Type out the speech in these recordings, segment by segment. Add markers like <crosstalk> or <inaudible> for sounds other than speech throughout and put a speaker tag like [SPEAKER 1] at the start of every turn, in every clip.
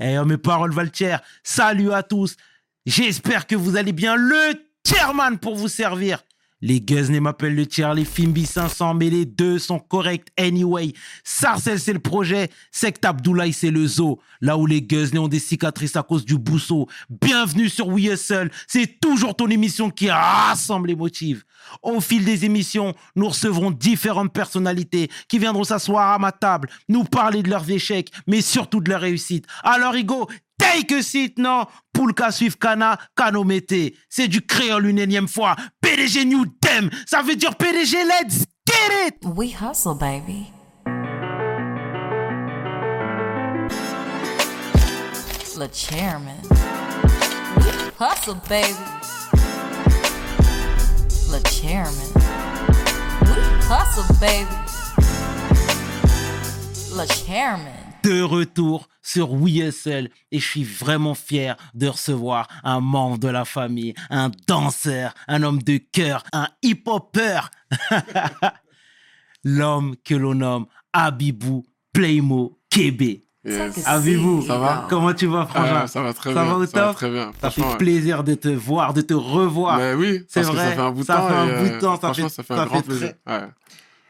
[SPEAKER 1] Eh, oh, mes paroles Valtier, salut à tous. J'espère que vous allez bien. Le chairman pour vous servir. Les Guzney m'appellent le tiers, les Fimbi 500, mais les deux sont corrects anyway. Sarcel, c'est le projet. Sect Abdoulaye, c'est le zoo. Là où les Guzney ont des cicatrices à cause du bousseau. Bienvenue sur We Hustle. C'est toujours ton émission qui rassemble les motifs. Au fil des émissions, nous recevrons différentes personnalités qui viendront s'asseoir à ma table, nous parler de leurs échecs, mais surtout de leurs réussites. Alors, Igo, take a seat, non? Poulka suivre Kana, Kano Mete. C'est du créole une énième fois. PDG New Dem, ça veut dire PDG Let's Get It
[SPEAKER 2] We hustle, baby. Le chairman. Hustle, baby. Le chairman. Hustle, baby. Le chairman.
[SPEAKER 1] De retour sur WeSL et je suis vraiment fier de recevoir un membre de la famille, un danseur, un homme de cœur, un hip-hopper. <laughs> L'homme que l'on nomme Abibou Playmo Kébé.
[SPEAKER 3] Yes.
[SPEAKER 1] Abibou,
[SPEAKER 3] Ça va
[SPEAKER 1] Comment tu vas, frangin?
[SPEAKER 3] Ah, ça va très
[SPEAKER 1] Ça
[SPEAKER 3] bien.
[SPEAKER 1] va au
[SPEAKER 3] ça va
[SPEAKER 1] top?
[SPEAKER 3] très bien.
[SPEAKER 1] Ça fait plaisir de te voir, de te revoir.
[SPEAKER 3] Mais oui,
[SPEAKER 1] C'est vrai,
[SPEAKER 3] ça fait un bout de
[SPEAKER 1] ça
[SPEAKER 3] temps.
[SPEAKER 1] fait un bout de
[SPEAKER 3] euh,
[SPEAKER 1] temps, ça fait-
[SPEAKER 3] ça fait
[SPEAKER 1] ça
[SPEAKER 3] un grand
[SPEAKER 1] fait
[SPEAKER 3] plaisir. Ouais.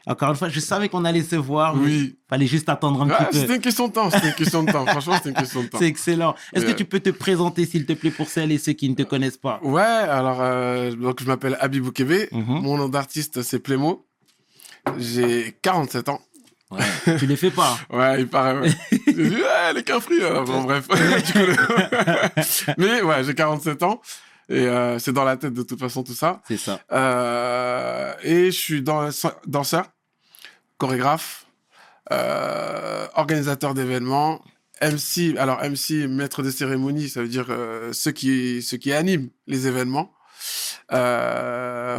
[SPEAKER 1] Encore une fois, je savais qu'on allait se voir, mais
[SPEAKER 3] Oui.
[SPEAKER 1] fallait juste attendre un
[SPEAKER 3] Ouais,
[SPEAKER 1] petit peu.
[SPEAKER 3] C'était une question de temps. C'était une question de temps. <laughs> Franchement, c'était une question de temps.
[SPEAKER 1] C'est excellent. Est-ce que
[SPEAKER 3] Euh,
[SPEAKER 1] tu peux te présenter, s'il te plaît, pour celles et ceux qui ne te connaissent pas?
[SPEAKER 3] Ouais, alors, euh, donc je m'appelle Abibou Kébé.
[SPEAKER 1] Mhm.
[SPEAKER 3] Mon nom d'artiste, c'est Plémo. J'ai 47 ans.
[SPEAKER 1] Ouais. Tu les fais pas. <laughs>
[SPEAKER 3] Ouais, il paraît. Ouais. <laughs> j'ai dit, ouais, les free. Bon, bref. Mais ouais, j'ai 47 ans. Et euh, c'est dans la tête de toute façon tout ça.
[SPEAKER 1] C'est ça.
[SPEAKER 3] Euh, et je suis dans, danseur, chorégraphe, euh, organisateur d'événements, MC. Alors MC, maître de cérémonie, ça veut dire ceux qui ceux qui animent les événements,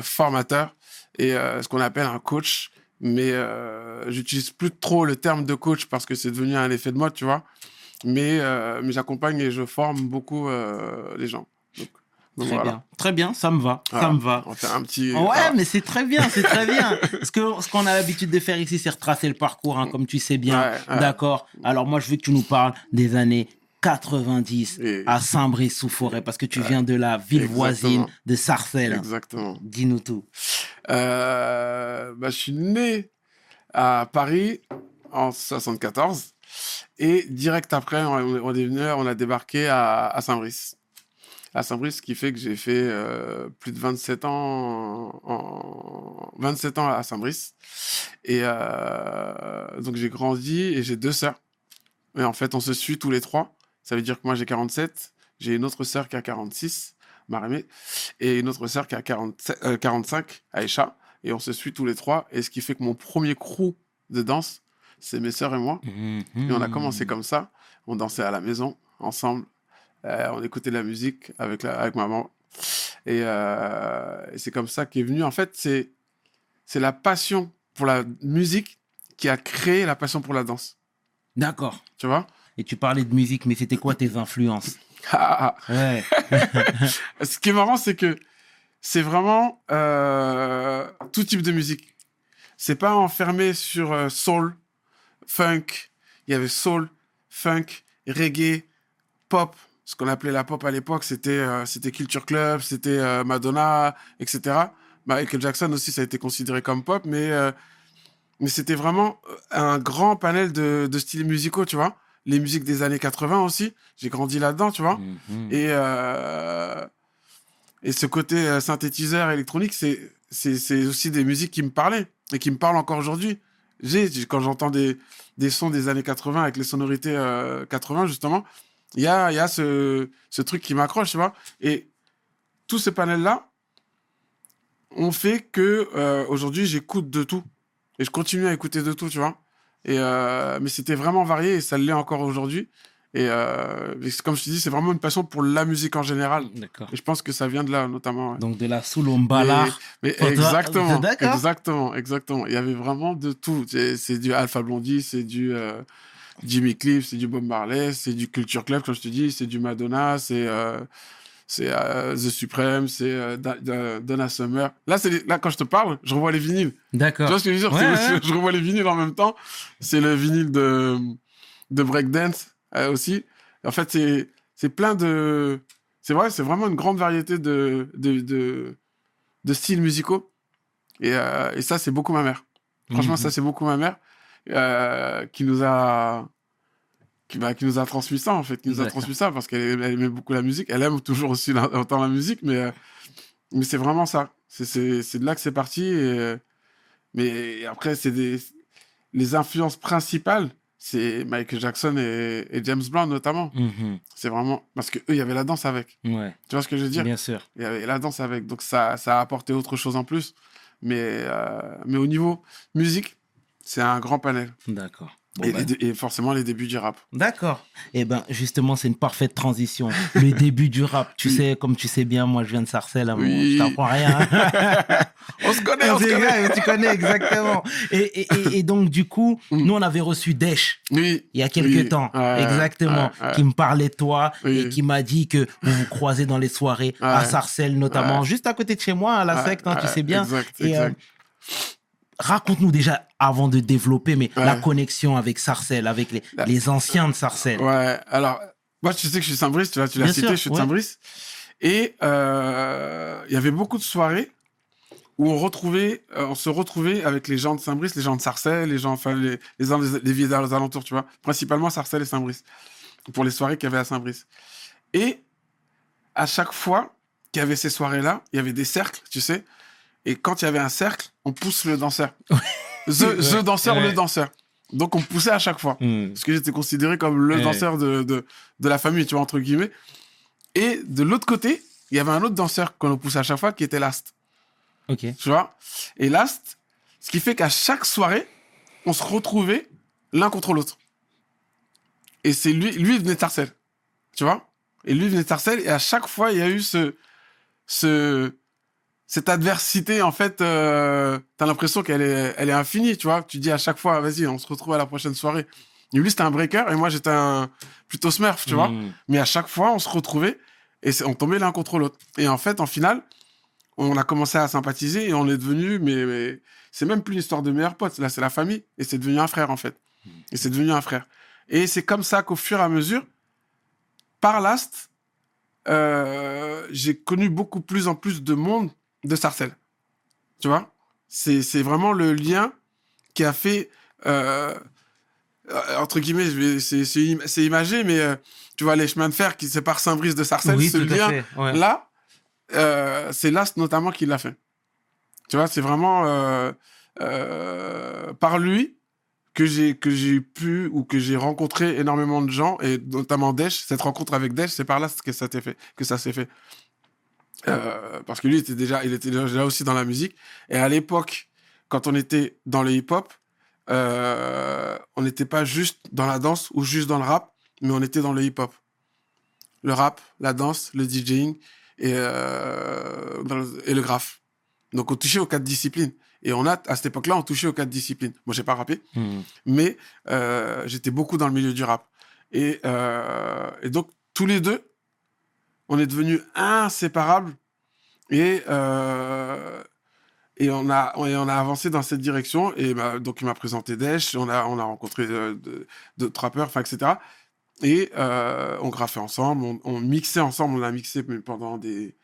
[SPEAKER 3] formateur et ce qu'on appelle un coach. Mais j'utilise plus trop le terme de coach parce que c'est devenu un effet de mode, tu vois. Mais euh, mais j'accompagne et je forme beaucoup euh, les gens. Donc,
[SPEAKER 1] Très
[SPEAKER 3] voilà.
[SPEAKER 1] bien. Très bien, ça me va. Ça
[SPEAKER 3] Voilà.
[SPEAKER 1] me va.
[SPEAKER 3] On faire un petit.
[SPEAKER 1] Ouais, mais c'est très bien, c'est très bien. <laughs> Ce que ce qu'on a l'habitude de faire ici, c'est retracer le parcours, hein, comme tu sais bien.
[SPEAKER 3] Ouais, ouais.
[SPEAKER 1] D'accord. Alors moi, je veux que tu nous parles des années 90
[SPEAKER 3] Et-
[SPEAKER 1] à Saint-Brice-sous-Forêt, parce que tu viens de la ville
[SPEAKER 3] Exactement.
[SPEAKER 1] voisine de Sarcelles.
[SPEAKER 3] Exactement.
[SPEAKER 1] Dis-nous tout.
[SPEAKER 3] Euh, bah, je suis né à Paris en 74 et direct après, on, on est venu, on a débarqué à, à Saint-Brice. À Saint-Brice, ce qui fait que j'ai fait euh, plus de 27 ans, en, 27 ans à Saint-Brice. Et euh, donc j'ai grandi et j'ai deux sœurs. Et en fait, on se suit tous les trois. Ça veut dire que moi j'ai 47, j'ai une autre sœur qui a 46, Marémé, et une autre sœur qui a 47, euh, 45, Aïcha. Et on se suit tous les trois. Et ce qui fait que mon premier crew de danse, c'est mes sœurs et moi. Et on a commencé comme ça. On dansait à la maison, ensemble. Euh, on écoutait de la musique avec, la, avec maman. Et, euh, et c'est comme ça qu'est venu. En fait, c'est, c'est la passion pour la musique qui a créé la passion pour la danse.
[SPEAKER 1] D'accord.
[SPEAKER 3] Tu vois?
[SPEAKER 1] Et tu parlais de musique, mais c'était quoi tes influences? <laughs>
[SPEAKER 3] Ah, ah,
[SPEAKER 1] Ouais.
[SPEAKER 3] ah. <laughs> Ce qui est marrant, c'est que c'est vraiment euh, tout type de musique. C'est pas enfermé sur euh, soul, funk. Il y avait soul, funk, reggae, pop. Ce qu'on appelait la pop à l'époque, c'était euh, c'était Culture Club, c'était euh, Madonna, etc. Michael Jackson aussi, ça a été considéré comme pop, mais euh, mais c'était vraiment un grand panel de, de styles musicaux, tu vois. Les musiques des années 80 aussi, j'ai grandi là-dedans, tu vois.
[SPEAKER 1] Mhm.
[SPEAKER 3] Et, et ce côté synthétiseur électronique, c'est, c'est, c'est aussi des musiques qui me parlaient et qui me parlent encore aujourd'hui. J'ai, quand j'entends des, des sons des années 80 avec les sonorités euh, 80, justement, il y a, y a ce, ce truc qui m'accroche, tu vois. Et tous ces panels-là ont fait que euh, aujourd'hui, j'écoute de tout. Et je continue à écouter de tout, tu vois. Et, euh, mais c'était vraiment varié et ça l'est encore aujourd'hui. Et, euh, comme je te dis, c'est vraiment une passion pour la musique en général.
[SPEAKER 1] D'accord.
[SPEAKER 3] Et je pense que ça vient de là, notamment. ouais.
[SPEAKER 1] Donc de la Soulombala.
[SPEAKER 3] Mais
[SPEAKER 1] Pour toi,
[SPEAKER 3] exactement, exactement, exactement. Il y avait vraiment de tout. C'est c'est du Alpha Blondie, c'est du euh, Jimmy Cliff, c'est du Bob Marley, c'est du Culture Club, comme je te dis, c'est du Madonna, c'est euh, c'est euh, The Supreme, c'est euh, Da- Da- Donna Summer. Là, c'est là quand je te parle, je revois les vinyles.
[SPEAKER 1] D'accord.
[SPEAKER 3] Tu vois ce que je veux dire?
[SPEAKER 1] Ouais,
[SPEAKER 3] C'est-
[SPEAKER 1] ouais. <laughs>
[SPEAKER 3] Je revois les vinyles en même temps. C'est le vinyle de, de Breakdance aussi. En fait, c'est c'est plein de. C'est vrai, c'est vraiment une grande variété de, de, de, de styles musicaux. Et, et ça, c'est beaucoup ma mère. Franchement,
[SPEAKER 1] Mhm.
[SPEAKER 3] ça, c'est beaucoup ma mère euh, qui nous a. Qui, bah, qui nous a transmis ça, en fait. Qui nous a transmis ça parce qu'elle aimait- beaucoup la musique. Elle aime toujours aussi la- autant la musique, mais, euh, mais c'est vraiment ça. C'est- de là que c'est parti. Et, mais après, c'est des. Les influences principales, c'est Michael Jackson et, et James Brown, notamment.
[SPEAKER 1] Mhm.
[SPEAKER 3] C'est vraiment. Parce que eux, il y avait la danse avec.
[SPEAKER 1] Ouais,
[SPEAKER 3] Tu vois ce que je veux dire?
[SPEAKER 1] Bien sûr.
[SPEAKER 3] Il y avait la danse avec. Donc ça, ça a apporté autre chose en plus. Mais, euh, mais au niveau musique, c'est un grand panel.
[SPEAKER 1] D'accord. Bon,
[SPEAKER 3] et,
[SPEAKER 1] bah,
[SPEAKER 3] les et forcément les débuts du rap.
[SPEAKER 1] D'accord. Eh ben, justement, c'est une parfaite transition. Le <laughs> début du rap. Tu
[SPEAKER 3] Oui.
[SPEAKER 1] sais, comme tu sais bien, moi, je viens de Sarcelles. hein,
[SPEAKER 3] Oui.
[SPEAKER 1] Je t'apprends rien. <laughs>
[SPEAKER 3] On se connaît, on se connaît.
[SPEAKER 1] tu connais exactement. <laughs> Et, et- et- et donc, du coup,
[SPEAKER 3] Mm.
[SPEAKER 1] nous, on avait reçu Desch
[SPEAKER 3] Oui.
[SPEAKER 1] il y a quelques temps. Exactement. Qui me parlait de toi et qui m'a dit que vous vous croisez dans les soirées à. Sarcelles, notamment, juste à côté de chez moi, à la secte, hein, tu sais bien.
[SPEAKER 3] Exact,
[SPEAKER 1] Et, euh,
[SPEAKER 3] exact.
[SPEAKER 1] Raconte-nous déjà, avant de développer, mais
[SPEAKER 3] Ouais.
[SPEAKER 1] la connexion avec Sarcelles, avec les,
[SPEAKER 3] La-
[SPEAKER 1] les anciens de Sarcelles.
[SPEAKER 3] Ouais, alors, moi, tu sais que je suis Saint-Brice, tu l'as tu l'as
[SPEAKER 1] Bien
[SPEAKER 3] cité,
[SPEAKER 1] sûr,
[SPEAKER 3] je suis de
[SPEAKER 1] ouais.
[SPEAKER 3] Saint-Brice. Et euh, il y avait beaucoup de soirées où on retrouvait, euh, on se retrouvait avec les gens de Saint-Brice, les gens de Sarcelles, les gens, enfin, les, les, les, les villes alentours, tu vois. Principalement Sarcelles et Saint-Brice. Pour les soirées qu'il y avait à Saint-Brice. Et à chaque fois qu'il y avait ces soirées-là, il y avait des cercles, tu sais. Et quand il y avait un cercle, on pousse le danseur. The, <laughs> the danseur, le danseur. Donc on poussait à chaque fois
[SPEAKER 1] Hmm.
[SPEAKER 3] parce que j'étais considéré comme le danseur de, de, de la famille, tu vois, entre guillemets. Et de l'autre côté, il y avait un autre danseur qu'on nous poussait à chaque fois, qui était Last,
[SPEAKER 1] Ok.
[SPEAKER 3] tu vois? Et Last, ce qui fait qu'à chaque soirée, on se retrouvait l'un contre l'autre. Et c'est lui, lui il venait de Sarcelles, tu vois? Et lui il venait de Sarcelles, et à chaque fois, il y a eu ce, ce, cette adversité, en fait, euh, t'as l'impression qu'elle est, elle est infinie, tu vois. Tu dis à chaque fois, vas-y, on se retrouve à la prochaine soirée. Et lui, c'était un breaker, et moi, j'étais un plutôt smurf, tu vois.
[SPEAKER 1] Hmm.
[SPEAKER 3] Mais à chaque fois, on se retrouvait, et on tombait l'un contre l'autre. Et en fait, en finale, on a commencé à sympathiser, et on est devenu, mais, mais c'est même plus une histoire de meilleurs potes, là, c'est la famille, et c'est devenu un frère, en fait. Et c'est devenu un frère. Et c'est comme ça qu'au fur et à mesure, par Last, euh, j'ai connu beaucoup plus en plus de monde de Sarcelles. Tu vois? C'est c'est vraiment le lien qui a fait, euh, euh, entre guillemets, c'est c'est im- c'est imagé, mais euh, tu vois, les chemins de fer qui séparent Saint-Brice de Sarcelles,
[SPEAKER 1] Oui,
[SPEAKER 3] ce
[SPEAKER 1] tout à
[SPEAKER 3] lien
[SPEAKER 1] fait. ouais.
[SPEAKER 3] là, euh, c'est Last notamment qui l'a fait. Tu vois, c'est vraiment par lui que j'ai que j'ai pu ou que j'ai rencontré énormément de gens et notamment Desch. Cette rencontre avec Desch, c'est par là que ça s'est fait. Que ça s'est fait. Euh, parce que lui était déjà, il était déjà aussi dans la musique. Et à l'époque, quand on était dans le hip-hop, euh, on n'était pas juste dans la danse ou juste dans le rap, mais on était dans le hip-hop. Le rap, la danse, le DJing et, euh, le- et le graphe. Donc on touchait aux quatre disciplines. Et on a, à cette époque-là, on touchait aux quatre disciplines. Moi, j'ai pas rappé,
[SPEAKER 1] Hmm.
[SPEAKER 3] mais j'étais beaucoup dans le milieu du rap. Et, et donc, tous les deux, on est devenus inséparables. Et, euh, et, on a, et on a avancé dans cette direction. Et bah, donc, il m'a présenté Desch, on a, on a rencontré euh, d'autres rappeurs, enfin, etc. Et euh, on graffait ensemble, on, on mixait ensemble, on a mixé pendant des.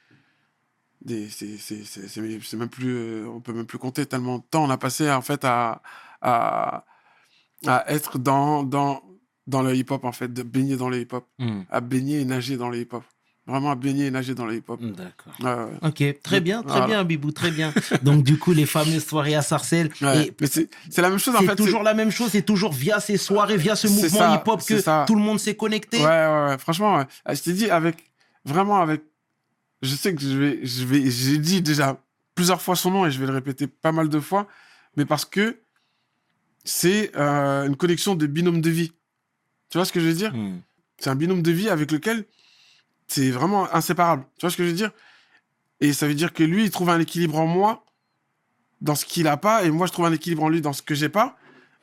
[SPEAKER 3] des c'est même plus. on peut même plus compter tellement de temps on a passé en fait à, à, à être dans, dans, dans le hip-hop, en fait, de baigner dans le hip-hop,
[SPEAKER 1] Hmm.
[SPEAKER 3] à baigner et nager dans le hip-hop. Vraiment à baigner et nager dans le hip-hop.
[SPEAKER 1] D'accord.
[SPEAKER 3] Ouais, ouais.
[SPEAKER 1] Ok, très bien, très
[SPEAKER 3] Voilà.
[SPEAKER 1] bien, Bibou, très bien. Donc, du coup, les fameuses soirées à Sarcelles,
[SPEAKER 3] Ouais.
[SPEAKER 1] et
[SPEAKER 3] Mais c'est c'est la même chose en
[SPEAKER 1] c'est
[SPEAKER 3] fait.
[SPEAKER 1] toujours la même chose, c'est toujours via ces soirées, via ce
[SPEAKER 3] C'est
[SPEAKER 1] mouvement hip-hop
[SPEAKER 3] c'est
[SPEAKER 1] que
[SPEAKER 3] ça.
[SPEAKER 1] tout le monde s'est connecté.
[SPEAKER 3] Ouais, ouais, ouais. Franchement, ouais. Ah, je t'ai dit avec vraiment avec. Je sais que je vais, je vais, j'ai dit déjà plusieurs fois son nom et je vais le répéter pas mal de fois, mais parce que c'est euh, une connexion de binôme de vie. Tu vois ce que je veux dire?
[SPEAKER 1] Hmm.
[SPEAKER 3] C'est un binôme de vie avec lequel c'est vraiment inséparable. Tu vois ce que je veux dire? Et ça veut dire que lui, il trouve un équilibre en moi dans ce qu'il a pas, et moi, je trouve un équilibre en lui dans ce que j'ai pas,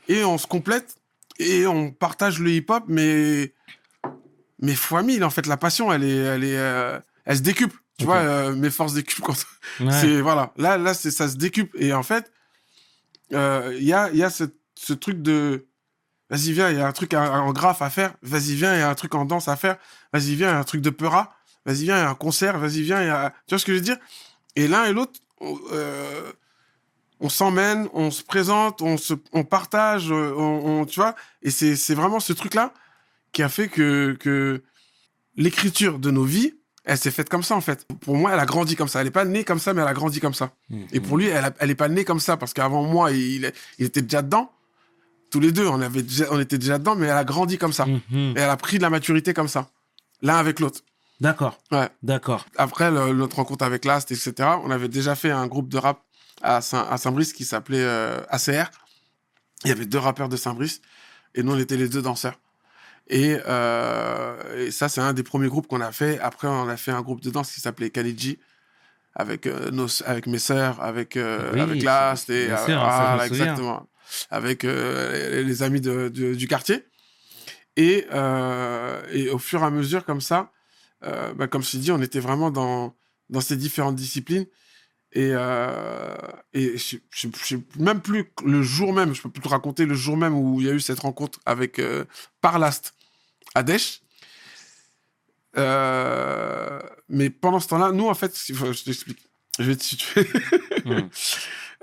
[SPEAKER 3] et on se complète et on partage le hip-hop, mais mais fois mille en fait. La passion, elle est, elle est, euh, elle se décuple. Tu vois, euh, mes forces décuplent quand <laughs>
[SPEAKER 1] Ouais.
[SPEAKER 3] c'est voilà. Là, là, c'est ça se décuple et en fait, euh, il y a, il y a ce, ce truc de Vas-y, viens, il y a un truc en, graphe à faire. Vas-y, viens, il y a un truc en danse à faire. Vas-y, viens, il y a un truc de peura. Vas-y, viens, il y a un concert. Vas-y, viens, il y a... Tu vois ce que je veux dire? Et l'un et l'autre, on, euh, on s'emmène, on se présente, on, se, on partage, euh, on, on- tu vois? Et c'est vraiment ce truc-là qui a fait que, que l'écriture de nos vies, elle s'est faite comme ça, en fait. Pour moi, elle a grandi comme ça. Elle n'est pas née comme ça, mais elle a grandi comme ça. Et pour lui, elle, a- elle est pas née comme ça parce qu'avant moi, il, il était déjà dedans. Tous les deux, on avait déjà- on était déjà dedans, mais elle a grandi comme ça.
[SPEAKER 1] Mhm.
[SPEAKER 3] Et elle a pris de la maturité comme ça, l'un avec l'autre.
[SPEAKER 1] D'accord.
[SPEAKER 3] Ouais.
[SPEAKER 1] D'accord.
[SPEAKER 3] Après le- notre rencontre avec Last, etc., on avait déjà fait un groupe de rap à Saint- à Saint-Brice qui s'appelait euh, ACR. Il y avait deux rappeurs de Saint-Brice et nous, on était les deux danseurs. Et, euh, et ça, c'est un des premiers groupes qu'on a fait. Après, on a fait un groupe de danse qui s'appelait Kalidji avec, euh, nos, avec mes sœurs, avec,
[SPEAKER 1] Oui,
[SPEAKER 3] avec Last et
[SPEAKER 1] sûr, souviens.
[SPEAKER 3] exactement. Avec euh, les, amis de- de- du quartier. Et, euh, et au fur et à mesure, comme ça, euh, bah, comme je t'ai dit, on était vraiment dans, dans ces différentes disciplines. Et, euh, et je je- je sais même plus le jour même, je peux plus te raconter le jour même où il y a eu cette rencontre avec euh, Parlast à. Euh, mais pendant ce temps-là, nous, en fait, je t'explique. Je vais te situer.
[SPEAKER 1] Mhm.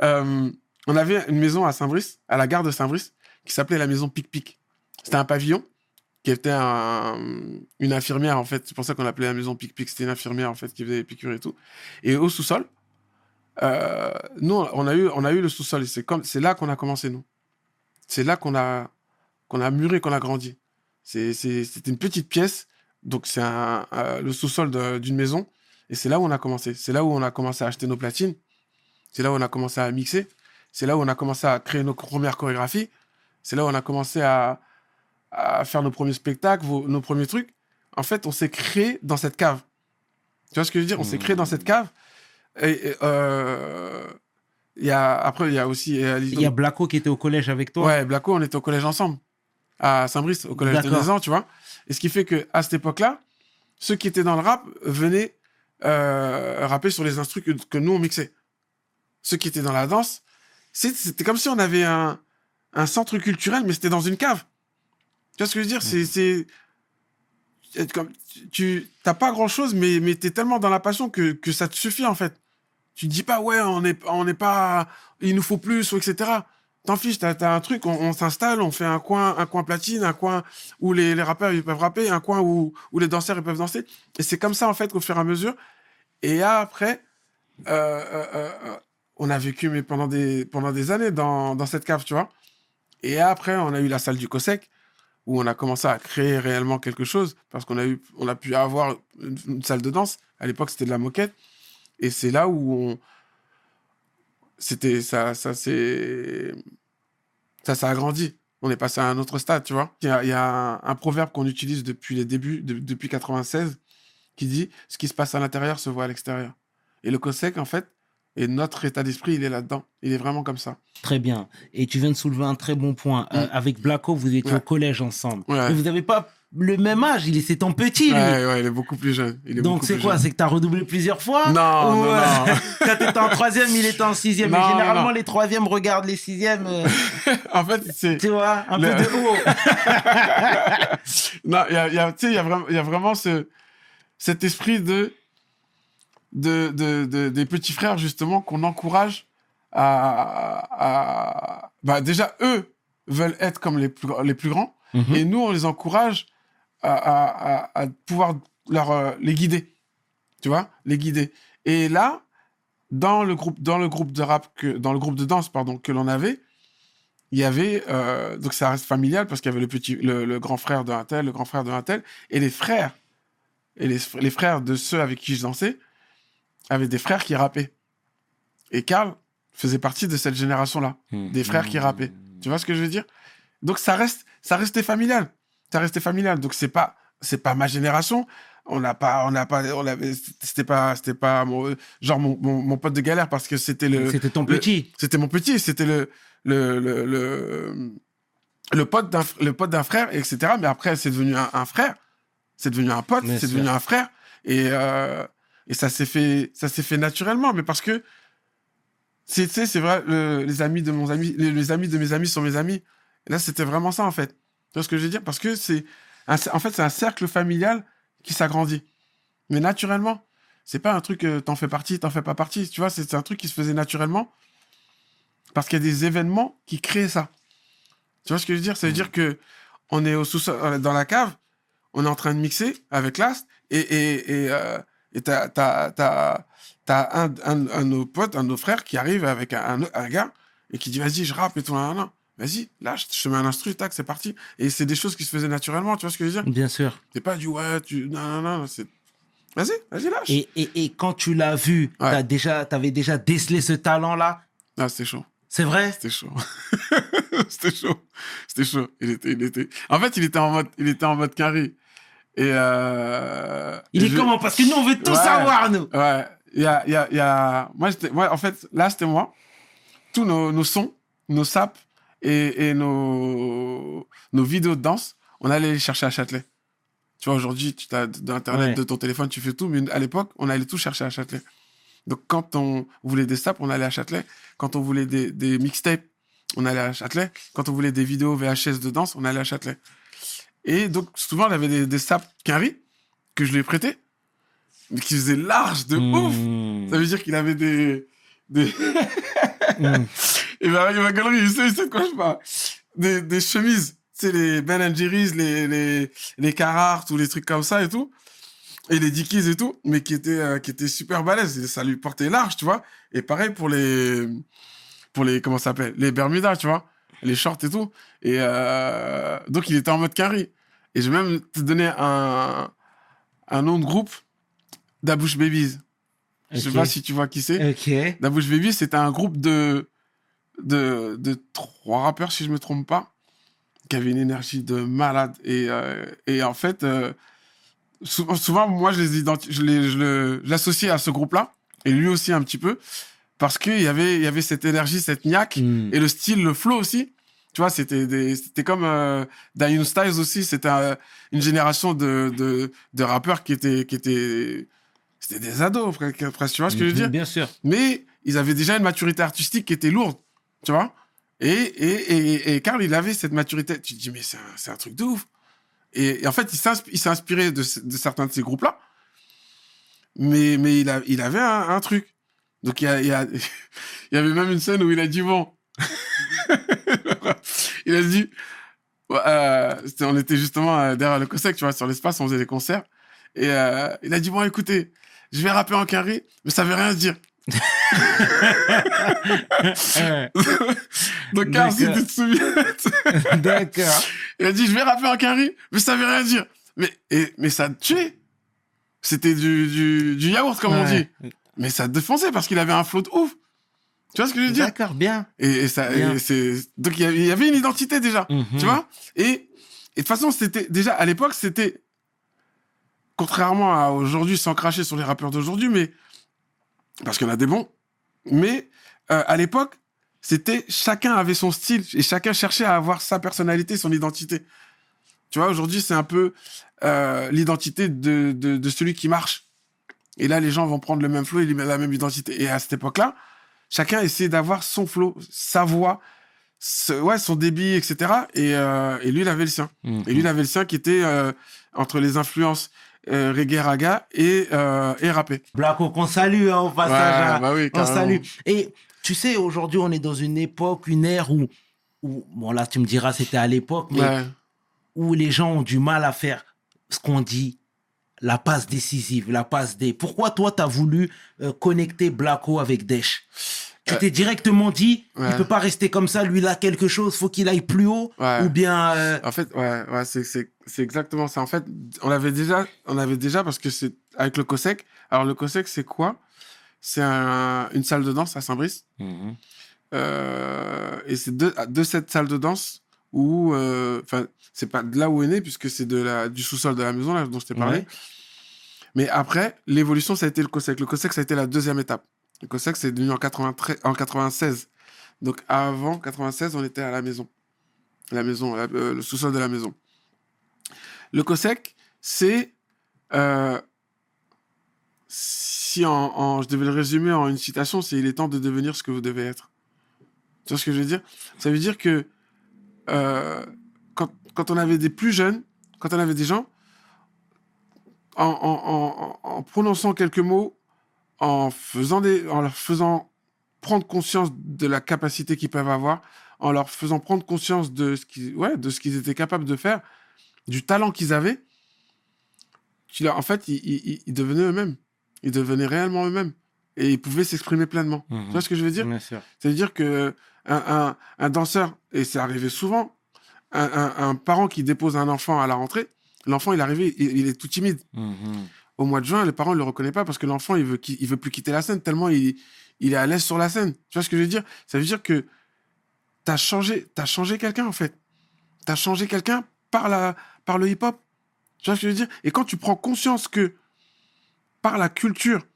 [SPEAKER 1] <laughs>
[SPEAKER 3] On avait une maison à Saint-Brice, à la gare de Saint-Brice, qui s'appelait la maison Pic Pic. C'était un pavillon qui était un- une infirmière, en fait. C'est pour ça qu'on l'appelait la maison Pic Pic. C'était une infirmière, en fait, qui faisait des piqûres et tout. Et au sous-sol, euh, nous, on a eu, on a eu le sous-sol. C'est comme, c'est là qu'on a commencé, nous. C'est là qu'on a, qu'on a mûri, qu'on a grandi. C'est, c'était une petite pièce. Donc, c'est un, euh, le sous-sol d'une maison. Et c'est là où on a commencé. C'est là où on a commencé à acheter nos platines. C'est là où on a commencé à mixer. C'est là où on a commencé à créer nos premières chorégraphies. C'est là où on a commencé à, à faire nos premiers spectacles, vos- nos premiers trucs. En fait, on s'est créé dans cette cave. Tu vois ce que je veux dire? On s'est créé dans cette cave. Et, et, euh, y a, après, il y a aussi.
[SPEAKER 1] Il y a Blacko qui était au collège avec toi.
[SPEAKER 3] Ouais, Blacko, on était au collège ensemble. À Saint-Brice, au collège de
[SPEAKER 1] D'accord.
[SPEAKER 3] Nézan, tu vois. Et ce qui fait que à cette époque-là, ceux qui étaient dans le rap venaient euh, rapper sur les instruments que, que nous, on mixait. Ceux qui étaient dans la danse, c'était comme si on avait un, un centre culturel, mais c'était dans une cave. Tu vois ce que je veux dire? C'est- C'est. comme- Tu n'as pas grand-chose, mais, mais tu es tellement dans la passion que, que ça te suffit, en fait. Tu te dis pas, ouais, on n'est on n'est pas. Il nous faut plus, ou etc. T'en fiches, t'as as un truc, on, on s'installe, on fait un coin, un coin platine, un coin où les, les rappeurs ils peuvent rapper, un coin où, où les danseurs ils peuvent danser. Et c'est comme ça, en fait, qu'au fur et à mesure. Et après, euh, euh, euh, euh, on a vécu mais pendant, des, pendant des années dans, dans cette cave, tu vois. Et après, on a eu la salle du COSEC, où on a commencé à créer réellement quelque chose, parce qu'on a, eu, on a pu avoir une, salle de danse. À l'époque, c'était de la moquette. Et c'est là où on. C'était. Ça, ça c'est. Ça, ça a grandi. On est passé à un autre stade, tu vois. Il y a, un, proverbe qu'on utilise depuis les débuts, de- depuis 96, qui dit Ce qui se passe à l'intérieur se voit à l'extérieur. Et le COSEC, en fait, et notre état d'esprit, il est là-dedans. Il est vraiment comme ça.
[SPEAKER 1] Très bien. Et tu viens de soulever un très bon point. Euh,
[SPEAKER 3] Mm.
[SPEAKER 1] avec Blacko, vous étiez
[SPEAKER 3] Ouais.
[SPEAKER 1] au collège ensemble.
[SPEAKER 3] Ouais.
[SPEAKER 1] Vous n'avez pas le même âge. Il est ton petit, lui.
[SPEAKER 3] Ouais, ouais, il est beaucoup plus jeune. Il est
[SPEAKER 1] Donc c'est quoi? C'est que tu as redoublé plusieurs fois?
[SPEAKER 3] Non,
[SPEAKER 1] Ou,
[SPEAKER 3] non,
[SPEAKER 1] euh,
[SPEAKER 3] non. <laughs>
[SPEAKER 1] Quand tu étais en troisième, il était en sixième.
[SPEAKER 3] Non,
[SPEAKER 1] Mais généralement,
[SPEAKER 3] non.
[SPEAKER 1] les troisièmes regardent les sixièmes, euh, <laughs>
[SPEAKER 3] en fait, c'est.
[SPEAKER 1] tu vois, un
[SPEAKER 3] Le-
[SPEAKER 1] peu de haut. <laughs>
[SPEAKER 3] non, il y a, il y a- tu sais, il y a vraiment, y a vraiment ce, cet esprit de, de, de, de- des petits frères, justement, qu'on encourage à, à- bah, déjà, eux veulent être comme les plus, les plus grands,
[SPEAKER 1] Mhm.
[SPEAKER 3] et nous, on les encourage à, à- à- à pouvoir leur, euh, les guider. Tu vois, les guider. Et là, dans le groupe, dans le groupe de rap, que, dans le groupe de danse, pardon, que l'on avait, il y avait, euh, donc ça reste familial parce qu'il y avait le petit, le, le grand frère d'un tel, le grand frère d'un tel, et les frères, et les, les frères de ceux avec qui je dansais, avaient des frères qui rappaient. Et Karl faisait partie de cette génération-là, des frères qui rappaient. Tu vois ce que je veux dire? Donc ça reste, ça restait familial, ça restait familial. Donc c'est pas, c'est pas ma génération. On n'a pas, on n'a pas, on avait, c'était pas, c'était pas mon, genre mon, mon, mon pote de galère parce que c'était le,
[SPEAKER 1] C'était ton
[SPEAKER 3] le-
[SPEAKER 1] petit.
[SPEAKER 3] c'était mon petit, c'était le le le le, le pote d'un le pote d'un frère, etc. Mais après, c'est devenu un, un frère, c'est devenu un pote, c'est devenu un frère, et euh, et ça s'est fait ça s'est fait naturellement, mais parce que c'est c'est vrai, le- les amis de mon ami, les, amis de mes amis sont mes amis, là, c'était vraiment ça, en fait. Tu vois ce que je veux dire? Parce que c'est. En fait, c'est un cercle familial qui s'agrandit. Mais naturellement. C'est pas un truc, euh, t'en fais partie, t'en fais pas partie. Tu vois, c'est un truc qui se faisait naturellement. Parce qu'il y a des événements qui créent ça. Tu vois ce que je veux dire? Ça veut dire que on est au sous-sol, euh, dans la cave, on est en train de mixer avec Last, et euh, et t'as un, un un de nos potes, un de nos frères qui arrive avec un, un, gars et qui dit vas-y je rappe et tout nan. vas-y là je te mets un instru tac c'est parti et c'est des choses qui se faisaient naturellement tu vois ce que je veux dire?
[SPEAKER 1] Bien sûr.
[SPEAKER 3] c'est pas du ouais tu non non non c'est vas-y vas-y lâche
[SPEAKER 1] Et, et, et quand tu l'as vu,
[SPEAKER 3] Ouais.
[SPEAKER 1] t'as déjà, t'avais déjà décelé ce talent-là?
[SPEAKER 3] ah c'était chaud
[SPEAKER 1] C'est vrai?
[SPEAKER 3] C'était chaud. <laughs> C'était chaud. C'était chaud. Il était, il était. En fait, il était en mode, il était en mode carré. Et euh...
[SPEAKER 1] Il est
[SPEAKER 3] je-
[SPEAKER 1] comment? Parce que nous, on veut tout
[SPEAKER 3] Ouais.
[SPEAKER 1] savoir, nous.
[SPEAKER 3] Ouais. Il y a, y a, y a... Moi, j'étais, moi, en fait, là, c'était moi. Tous nos, nos sons, nos saps et, et nos, nos vidéos de danse, on allait les chercher à Châtelet. Tu vois, aujourd'hui, tu as d'internet,
[SPEAKER 1] Ouais.
[SPEAKER 3] de ton téléphone, tu fais tout. Mais à l'époque, on allait tout chercher à Châtelet. Donc, quand on voulait des saps, on allait à Châtelet. Quand on voulait des, des mixtapes, on allait à Châtelet. Quand on voulait des vidéos VHS de danse, on allait à Châtelet. Et donc, souvent, il avait des, des saps Quinry que je lui ai prêtés, mais qui faisaient large de ouf.
[SPEAKER 1] Mmh.
[SPEAKER 3] Ça veut dire qu'il avait des. des...
[SPEAKER 1] Mmh. <laughs>
[SPEAKER 3] Et ben, il ma galerie, il sait, il sait de quoi je parle. Des, des chemises, tu sais, les Ben Jerry's, les, les, les Carhartt ou les trucs comme ça et tout. Et les Dickies et tout, mais qui étaient, euh, qui étaient super balèzes. Et ça lui portait large, tu vois. Et pareil pour les. Pour les. Comment ça s'appelle? Les Bermudas, tu vois. Les shorts et tout. Et euh, donc, il était en mode carry. Et je vais même te donner un, un nom de groupe d'Abouche Babies. Je sais pas si tu vois qui c'est.
[SPEAKER 1] Ok.
[SPEAKER 3] D'Abouche Baby, c'était un groupe de, de, de trois rappeurs, si je me trompe pas, qui avaient une énergie de malade. Et, euh, et en fait, euh, souvent, souvent, moi, je les je je à ce groupe-là, et lui aussi un petit peu, parce qu'il y avait, il y avait cette énergie, cette niaque,
[SPEAKER 1] Mmh.
[SPEAKER 3] et le style, le flow aussi. Tu vois, c'était des, c'était comme euh, Diane Styles aussi. C'était euh, une génération de, de, de rappeurs qui étaient, qui étaient, c'était des ados, tu vois ce que je veux dire?
[SPEAKER 1] Bien sûr.
[SPEAKER 3] mais ils avaient déjà une maturité artistique qui était lourde, tu vois? Et, et, et, et Karl, il avait cette maturité. Tu te dis, mais c'est un, c'est un truc de ouf. Et, et en fait, il s'est inspiré de, ce- de certains de ces groupes-là, mais, mais il, a, il avait un, un truc. Donc, il y, a, il, y a- <laughs> il y avait même une scène où il a dit, bon, <laughs> il a dit, euh, on était justement euh, derrière le COSEC, tu vois, sur l'espace, on faisait des concerts. Et euh, il a dit, bon, écoutez, je vais rapper en carré, mais ça veut rien dire. <laughs> Donc, Karl, si tu te souviens,
[SPEAKER 1] D'accord.
[SPEAKER 3] il a dit, je vais rapper en carré, mais ça veut rien dire. Mais, et, mais ça tuait. C'était du, du, du yaourt, comme on dit. Mais ça défonçait parce qu'il avait un flow de ouf. Tu vois ce que je veux dire?
[SPEAKER 1] D'accord, bien.
[SPEAKER 3] et, et ça, c'est donc il y avait- il y avait une identité déjà.
[SPEAKER 1] Mhm.
[SPEAKER 3] Tu vois? Et, et de toute façon, c'était déjà à l'époque, c'était contrairement à aujourd'hui, sans cracher sur les rappeurs d'aujourd'hui, mais parce qu'il y en a des bons, mais euh, à l'époque, c'était chacun avait son style et chacun cherchait à avoir sa personnalité, son identité. Tu vois, aujourd'hui, c'est un peu euh, l'identité de, de, de celui qui marche. Et là, les gens vont prendre le même flow et la même identité. Et à cette époque-là, chacun essayait d'avoir son flow, sa voix, ce- ouais, son débit, etc. Et, euh, et lui, il avait le sien.
[SPEAKER 1] Mhm.
[SPEAKER 3] Et lui, il avait le sien qui était euh, entre les influences euh, reggae, raga et, euh, et rappé.
[SPEAKER 1] Blacko, qu'on salue hein, au passage. hein.
[SPEAKER 3] bah oui,
[SPEAKER 1] On salue. Et tu sais, aujourd'hui, on est dans une époque, une ère où, où bon là, tu me diras, c'était à l'époque, mais
[SPEAKER 3] Ouais.
[SPEAKER 1] où les gens ont du mal à faire ce qu'on dit, la passe décisive, la passe des. Pourquoi toi, tu as voulu euh, connecter Blacko avec Desch? Tu
[SPEAKER 3] Euh,
[SPEAKER 1] t'es directement dit, il
[SPEAKER 3] ouais.
[SPEAKER 1] peut pas rester comme ça, lui, il a quelque chose, faut qu'il aille plus haut,
[SPEAKER 3] Ouais.
[SPEAKER 1] ou bien. euh,
[SPEAKER 3] En fait, ouais, ouais, c'est, c'est, c'est exactement ça. En fait, on l'avait déjà, on avait déjà parce que c'est avec le COSEC. Alors, le COSEC, c'est quoi? C'est un- une salle de danse à Saint-Brice. Euh, et c'est de, de cette salle de danse où, euh, enfin, c'est pas de là où est né, puisque c'est de la, du sous-sol de la maison, là, dont je t'ai parlé.
[SPEAKER 1] Ouais.
[SPEAKER 3] Mais après, l'évolution, ça a été le COSEC. Le COSEC, ça a été la deuxième étape. Le c'est devenu en, 93, en 96. Donc, avant 96, on était à la maison. La maison, euh, le sous-sol de la maison. Le COSEC, c'est. euh, si en, je devais le résumer en une citation, c'est il est temps de devenir ce que vous devez être. Tu vois ce que je veux dire? Ça veut dire que euh, quand, quand on avait des plus jeunes, quand on avait des gens, en, en- en- en prononçant quelques mots, en, faisant des, en leur faisant prendre conscience de la capacité qu'ils peuvent avoir, en leur faisant prendre conscience de ce qu'ils ouais, de ce qu'ils étaient capables de faire, du talent qu'ils avaient, leur- en fait, ils, ils- devenaient eux-mêmes. Ils devenaient réellement eux-mêmes. Et ils pouvaient s'exprimer pleinement.
[SPEAKER 1] Mhm.
[SPEAKER 3] Tu vois ce que je veux dire? c'est-à-dire que un, un- un danseur, et c'est arrivé souvent, un, un- parent qui dépose un enfant à la rentrée, l'enfant, il est arrivé, il, il est tout timide.
[SPEAKER 1] Mhm.
[SPEAKER 3] Au mois de juin, les parents ne le reconnaissent pas parce que l'enfant, il veut, il veut plus quitter la scène tellement il, il est à l'aise sur la scène. Tu vois ce que je veux dire? Ça veut dire que tu as changé, t'as changé quelqu'un, en fait. Tu as changé quelqu'un par, la, par le hip-hop. Tu vois ce que je veux dire? Et quand tu prends conscience que par la culture,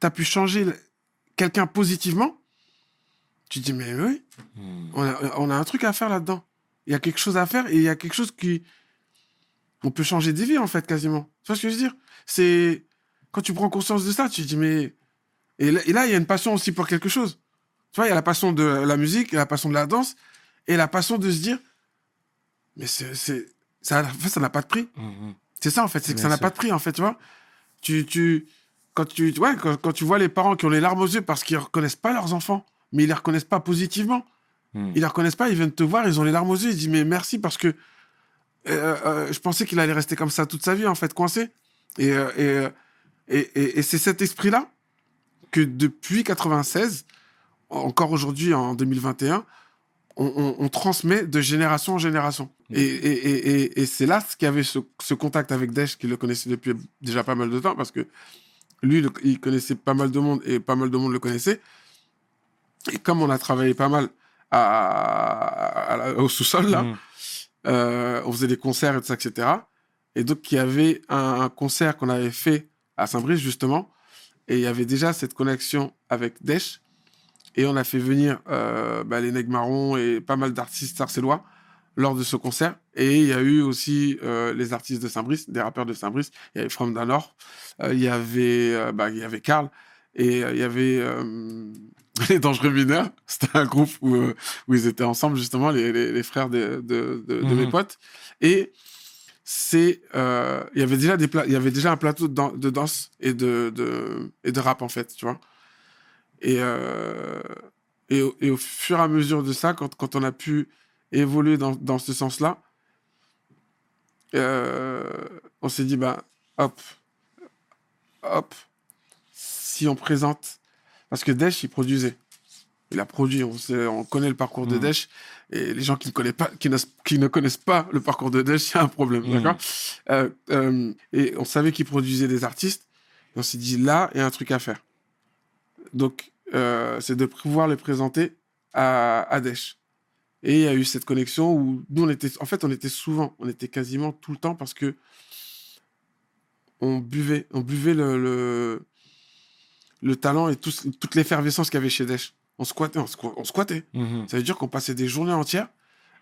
[SPEAKER 3] tu as pu changer quelqu'un positivement, tu te dis, mais oui,
[SPEAKER 1] Mhm.
[SPEAKER 3] on a, on a un truc à faire là-dedans. Il y a quelque chose à faire et il y a quelque chose qui. On peut changer des vies, en fait, quasiment. Tu vois ce que je veux dire? C'est. Quand tu prends conscience de ça, tu te dis, mais. Et là, il y a une passion aussi pour quelque chose. Tu vois, il y a la passion de la musique, il y a la passion de la danse et la passion de se dire, mais c'est. Ça, en fait, ça n'a pas de prix.
[SPEAKER 1] Mhm.
[SPEAKER 3] C'est ça, en fait. C'est que ça n'a pas de prix, en fait, tu vois. Tu, tu, quand, tu, ouais, quand, quand tu vois les parents qui ont les larmes aux yeux parce qu'ils ne reconnaissent pas leurs enfants, mais ils ne les reconnaissent pas positivement,
[SPEAKER 1] Mhm.
[SPEAKER 3] ils les reconnaissent pas, ils viennent te voir, ils ont les larmes aux yeux, ils disent mais merci parce que je pensais qu'il allait rester comme ça toute sa vie, en fait, coincé. Et, euh, et, euh, et, c'est cet esprit-là que depuis 96, encore aujourd'hui en 2021, on, on- on transmet de génération en génération. Et, et, et, et, et c'est là ce qu'il y avait ce, ce contact avec Desch, qui le connaissait depuis déjà pas mal de temps, parce que lui, le- il connaissait pas mal de monde et pas mal de monde le connaissait. Et comme on a travaillé pas mal à- à la- au sous-sol, là,
[SPEAKER 1] Mhm.
[SPEAKER 3] Euh, on faisait des concerts et tout ça, etc. Et donc, il y avait un, concert qu'on avait fait à Saint-Brice, justement, et il y avait déjà cette connexion avec Desch. Et on a fait venir euh, bah, les Nègres et pas mal d'artistes sarcellois lors de ce concert. Et il y a eu aussi euh, les artistes de Saint-Brice, des rappeurs de Saint-Brice. Il y avait From Danor, il y avait bah, il y avait Karl, et il y avait <laughs> les Dangereux Mineurs. C'était un groupe où, euh, où ils étaient ensemble, justement, les, les, les frères de, de, de, de
[SPEAKER 1] Mhm.
[SPEAKER 3] mes potes. Et c'est euh, il y avait déjà des pla- il y avait déjà un plateau de, dan- de danse et de, de et de rap en fait tu vois et euh, et, au, et au fur et à mesure de ça quand, quand on a pu évoluer dans, dans ce sens là on s'est dit bah hop hop si on présente parce que Desch il produisait il a produit on, sait- on connaît le parcours de
[SPEAKER 1] Mhm.
[SPEAKER 3] Desch et les gens qui ne connaissent pas qui ne, qui ne connaissent pas le parcours de Desch <laughs> il y a un problème
[SPEAKER 1] Mhm.
[SPEAKER 3] d'accord? Euh, euh, et on savait qu'il produisait des artistes. Et on s'est dit, là, il y a un truc à faire. Donc, euh, c'est de pouvoir les présenter à, à Desch. Et il y a eu cette connexion où nous, on était, en fait, on était souvent, on était quasiment tout le temps parce que on buvait, on buvait le, le, le talent et tout, toute l'effervescence qu'il y avait chez Desch. On squattait, on, squa- on squattait.
[SPEAKER 1] Mhm.
[SPEAKER 3] Ça veut dire qu'on passait des journées entières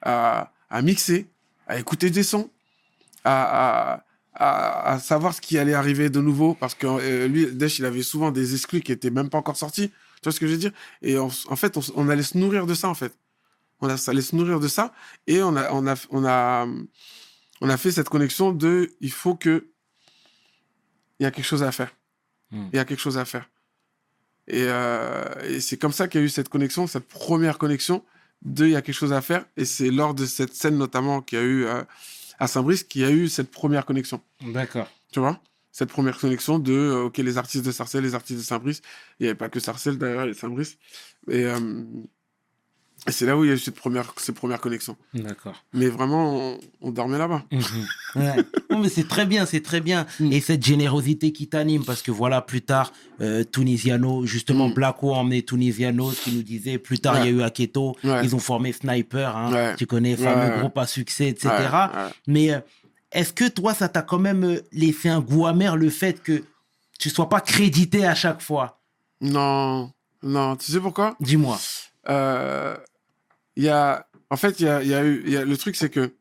[SPEAKER 3] à, à mixer, à écouter des sons, à, à, savoir ce qui allait arriver de nouveau. Parce que euh, lui, Desch, il avait souvent des exclus qui étaient même pas encore sortis. Tu vois ce que je veux dire? Et on en fait, on, on allait se nourrir de ça, en fait. On allait se nourrir de ça. Et on a, on a, on a, on a fait cette connexion de il faut que. Il y a quelque chose à faire.
[SPEAKER 1] Mm.
[SPEAKER 3] Il y a quelque chose à faire. Et, euh, et c'est comme ça qu'il y a eu cette connexion, cette première connexion de il y a quelque chose à faire. Et c'est lors de cette scène notamment qu'il y a eu euh, à Saint-Brice qu'il y a eu cette première connexion.
[SPEAKER 1] D'accord.
[SPEAKER 3] Tu vois? Cette première connexion de, euh, ok, les artistes de Sarcelles, les artistes de Saint-Brice. Il n'y avait pas que Sarcelles d'ailleurs, il y a Saint-Brice. Et, euh, et c'est là où il y a eu cette première, ces premières connexions.
[SPEAKER 1] D'accord.
[SPEAKER 3] Mais vraiment, on, on dormait là-bas.
[SPEAKER 1] Mhm. Ouais. Non, mais c'est très bien, c'est très bien.
[SPEAKER 3] Mm.
[SPEAKER 1] Et cette générosité qui t'anime, parce que voilà, plus tard, euh, Tunisiano, justement,
[SPEAKER 3] Mm.
[SPEAKER 1] Blacko a emmené Tunisiano, ce qui nous disait, plus tard, il y a eu Aketo,
[SPEAKER 3] Ouais.
[SPEAKER 1] ils ont formé Sniper, hein, tu connais, fameux groupe à succès, etc. Mais euh, est-ce que toi, ça t'a quand même euh, laissé un goût amer le fait que tu sois pas crédité à chaque fois?
[SPEAKER 3] Non, non. Tu sais pourquoi?
[SPEAKER 1] Dis-moi.
[SPEAKER 3] Euh, y a, en fait, il y a, il y a eu, il y a, le truc, c'est que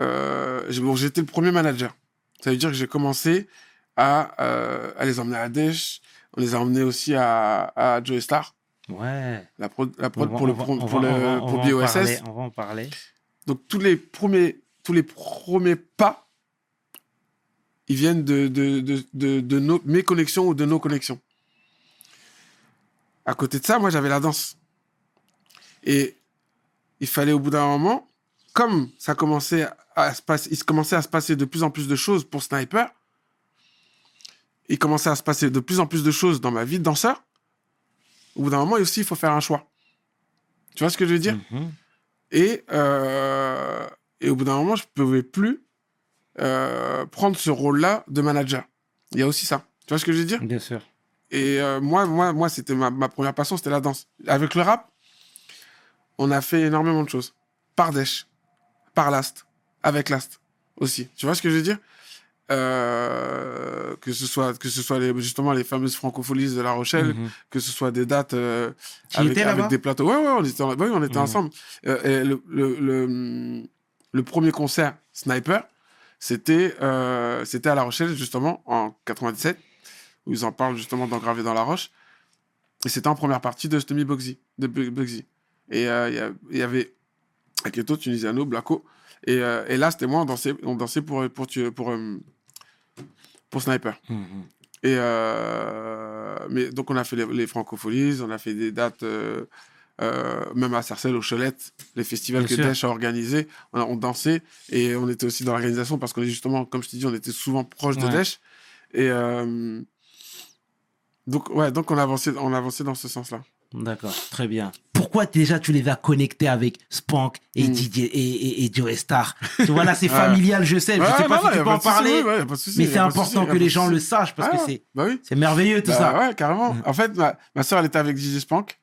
[SPEAKER 3] euh, bon, j'étais le premier manager. Ça veut dire que j'ai commencé à, euh, à les emmener à Desch. On les a emmenés aussi à, à Joe Star.
[SPEAKER 1] Ouais.
[SPEAKER 3] La prod, la
[SPEAKER 1] On
[SPEAKER 3] prod
[SPEAKER 1] va-
[SPEAKER 3] pour le
[SPEAKER 1] va-
[SPEAKER 3] pour le pour BOSS.
[SPEAKER 1] parler, On va en parler.
[SPEAKER 3] Donc tous les premiers tous les premiers pas, ils viennent de de de de, de nos mes connexions ou de nos connexions. À côté de ça, moi j'avais la danse. Et il fallait au bout d'un moment, comme ça commençait à se passer, il se commençait à se passer de plus en plus de choses pour Sniper. Il commençait à se passer de plus en plus de choses dans ma vie de danseur. Au bout d'un moment, aussi, il faut faire un choix. Tu vois ce que je veux dire?
[SPEAKER 1] Mhm.
[SPEAKER 3] et, euh, et au bout d'un moment, je ne pouvais plus euh, prendre ce rôle-là de manager. Il y a aussi ça. Tu vois ce que je veux dire?
[SPEAKER 1] Bien sûr.
[SPEAKER 3] Et euh, moi, moi, moi c'était ma, ma première passion, c'était la danse. Avec le rap, on a fait énormément de choses. Par Desch, par Last, avec Last aussi. Tu vois ce que je veux dire? Euh, que ce soit que ce soit les, justement les fameuses francopholies de La Rochelle,
[SPEAKER 1] Mhm.
[SPEAKER 3] que ce soit des dates euh, avec, des plateaux. Ouais, ouais, on était, en- ouais, on était
[SPEAKER 1] Mhm.
[SPEAKER 3] ensemble. Euh, et le, le, le, le premier concert Sniper, c'était euh, c'était à La Rochelle, justement, en 97, où ils en parlent justement d'engraver dans la roche. Et c'était en première partie de Stommy Bugsy. De Bu- Bugsy. Et euh, il y avait Aketo, Tunisiano, Blacko. Et, euh, et là, c'était moi, on dansait, on dansait pour, pour, pour, pour, euh, pour Sniper.
[SPEAKER 1] Mhm.
[SPEAKER 3] Et euh, mais donc on a fait les, les francopholies, on a fait des dates même à Sarcelles, au Cholette, les festivals
[SPEAKER 1] Bien
[SPEAKER 3] que. Daesh a organisés, on, on dansait et on était aussi dans l'organisation parce qu'on est justement, comme je t'ai dit, on était souvent proche de. Daesh. Et euh, donc ouais, donc on a avancé, on a avancé dans ce sens-là.
[SPEAKER 1] D'accord, très bien. Pourquoi déjà tu les as connectés avec Spank et
[SPEAKER 3] Mm.
[SPEAKER 1] DJ et, et, et Joe Star? Tu vois là, c'est <laughs> familial, je sais. Je
[SPEAKER 3] Ouais,
[SPEAKER 1] sais pas
[SPEAKER 3] non,
[SPEAKER 1] si
[SPEAKER 3] non,
[SPEAKER 1] tu peux
[SPEAKER 3] pas
[SPEAKER 1] en parler,
[SPEAKER 3] ouais,
[SPEAKER 1] mais c'est important que les gens le sachent parce
[SPEAKER 3] Ah,
[SPEAKER 1] que c'est
[SPEAKER 3] Bah oui.
[SPEAKER 1] c'est merveilleux tout
[SPEAKER 3] Bah
[SPEAKER 1] ça.
[SPEAKER 3] Ouais, carrément.
[SPEAKER 1] Mhm.
[SPEAKER 3] En fait, ma, ma soeur, elle était avec Gigi Spank.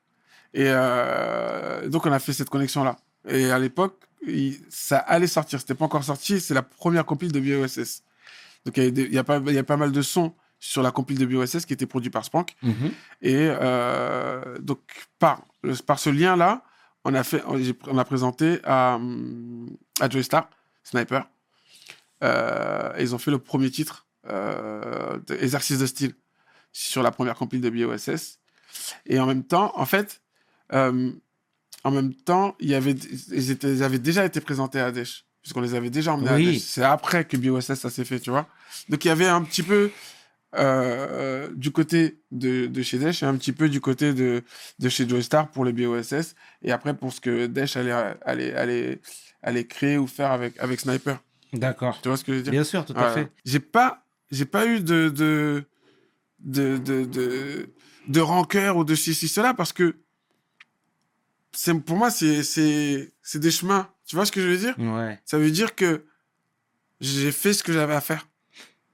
[SPEAKER 3] Et euh, donc, on a fait cette connexion-là. Et à l'époque, ça allait sortir. C'était pas encore sorti. C'est la première compile de BOSS. Donc, il y, a pas- il y a pas mal de sons sur la compile de BOSS qui était produit par Spank.
[SPEAKER 1] Mhm.
[SPEAKER 3] Et euh, donc, par, par ce lien-là, on a, fait, on, a présenté à, à Joy Star, Sniper. Euh, et ils ont fait le premier titre, euh, de- Exercice de style, sur la première compile de BOSS. Et en même temps, en fait, euh, en même temps, il y avait, ils, étaient, ils avaient déjà été présentés à Daesh, puisqu'on les avait déjà emmenés
[SPEAKER 1] Oui.
[SPEAKER 3] à Daesh. C'est après que BOSS, ça s'est fait, tu vois. Donc, il y avait un petit peu euh, du côté de, de chez Daesh et un petit peu du côté de, de chez Joystar pour les BOSS. Et après, pour ce que Daesh allait, allait, allait, allait créer ou faire avec, avec Sniper.
[SPEAKER 1] D'accord.
[SPEAKER 3] Tu vois ce que je veux dire?
[SPEAKER 1] Bien sûr, tout à fait.
[SPEAKER 3] J'ai pas, j'ai pas eu de, de, de, de, de, de rancœur ou de ceci, cela, parce que c'est, pour moi, c'est, c'est, c'est des chemins. Tu vois ce que je veux dire?
[SPEAKER 1] Ouais.
[SPEAKER 3] Ça veut dire que j'ai fait ce que j'avais à faire.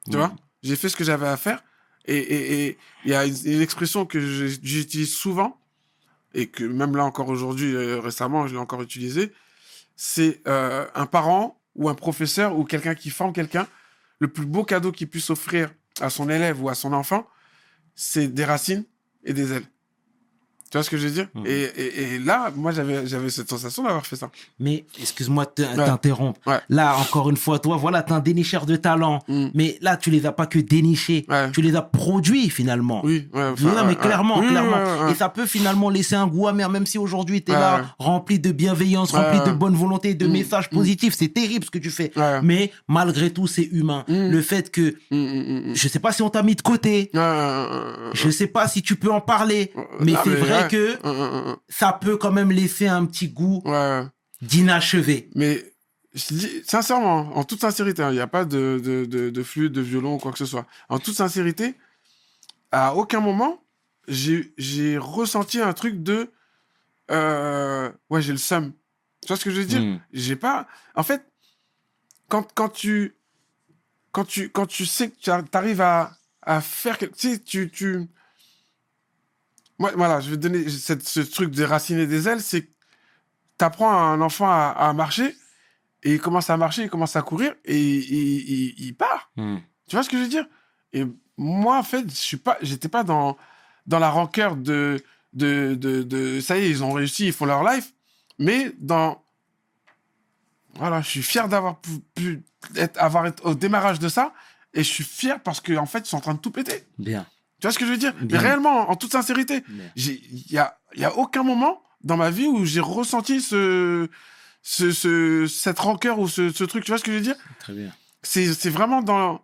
[SPEAKER 3] Tu vois? J'ai fait ce que j'avais à faire. Et il y a une, expression que j'utilise souvent, et que même là encore aujourd'hui, euh, récemment, je l'ai encore utilisé, c'est euh, un parent ou un professeur ou quelqu'un qui forme quelqu'un, le plus beau cadeau qu'il puisse offrir à son élève ou à son enfant, c'est des racines et des ailes. Tu vois ce que je veux dire
[SPEAKER 1] Mhm.
[SPEAKER 3] et, et, et là, moi, j'avais j'avais cette sensation d'avoir fait ça.
[SPEAKER 1] Mais excuse-moi de te- t'interrompre.
[SPEAKER 3] Ouais.
[SPEAKER 1] Là, encore une fois, toi, voilà, t'es un dénicheur de talent.
[SPEAKER 3] Mm.
[SPEAKER 1] Mais là, tu les as pas que dénichés.
[SPEAKER 3] Ouais.
[SPEAKER 1] Tu les as produits finalement.
[SPEAKER 3] Oui, ouais, enfin,
[SPEAKER 1] non, mais clairement, clairement. Et ça peut finalement laisser un goût amer, même si aujourd'hui tu es
[SPEAKER 3] Ouais,
[SPEAKER 1] là, rempli de bienveillance, rempli de bonne volonté, de
[SPEAKER 3] Mm,
[SPEAKER 1] messages
[SPEAKER 3] mm.
[SPEAKER 1] positifs. C'est terrible ce que tu fais.
[SPEAKER 3] Ouais.
[SPEAKER 1] Mais malgré tout, c'est humain. Le fait que, je sais pas si on t'a mis de côté, je sais pas si tu peux en parler, mais c'est vrai
[SPEAKER 3] ouais.
[SPEAKER 1] que
[SPEAKER 3] Mm, mm, mm.
[SPEAKER 1] ça peut quand même laisser un petit goût
[SPEAKER 3] Ouais,
[SPEAKER 1] d'inachevé.
[SPEAKER 3] Mais je te dis sincèrement, en toute sincérité, hein, il n'y a pas de, de, de, de flûte, de violon ou quoi que ce soit. En toute sincérité, à aucun moment, j'ai j'ai ressenti un truc de. euh, ouais, j'ai le seum. Tu vois ce que je veux dire?
[SPEAKER 1] Mm.
[SPEAKER 3] J'ai pas. En fait, quand, quand tu. Quand tu, quand tu sais que tu arrives à, à faire quelque. Tu sais, tu. Tu... Moi, voilà, je vais te donner cette, ce truc des racines et des ailes, c'est que t'apprends à un enfant à, à marcher, et il commence à marcher, il commence à courir, et il, part.
[SPEAKER 1] Mm.
[SPEAKER 3] Tu vois ce que je veux dire? Et moi, en fait, je suis pas, j'étais pas dans, dans la rancœur de, de, de, de, ça y est, ils ont réussi, ils font leur life, mais dans, voilà, je suis fier d'avoir pu, pu être, avoir été au démarrage de ça, et je suis fier parce qu'en en fait, ils sont en train de tout péter.
[SPEAKER 1] Bien.
[SPEAKER 3] Tu vois ce que je veux dire? Mais réellement, en toute sincérité, il y a, y a aucun moment dans ma vie où j'ai ressenti ce, ce, ce- cette rancœur ou ce, ce truc. Tu vois ce que je veux dire?
[SPEAKER 1] Très bien.
[SPEAKER 3] C'est c'est vraiment dans,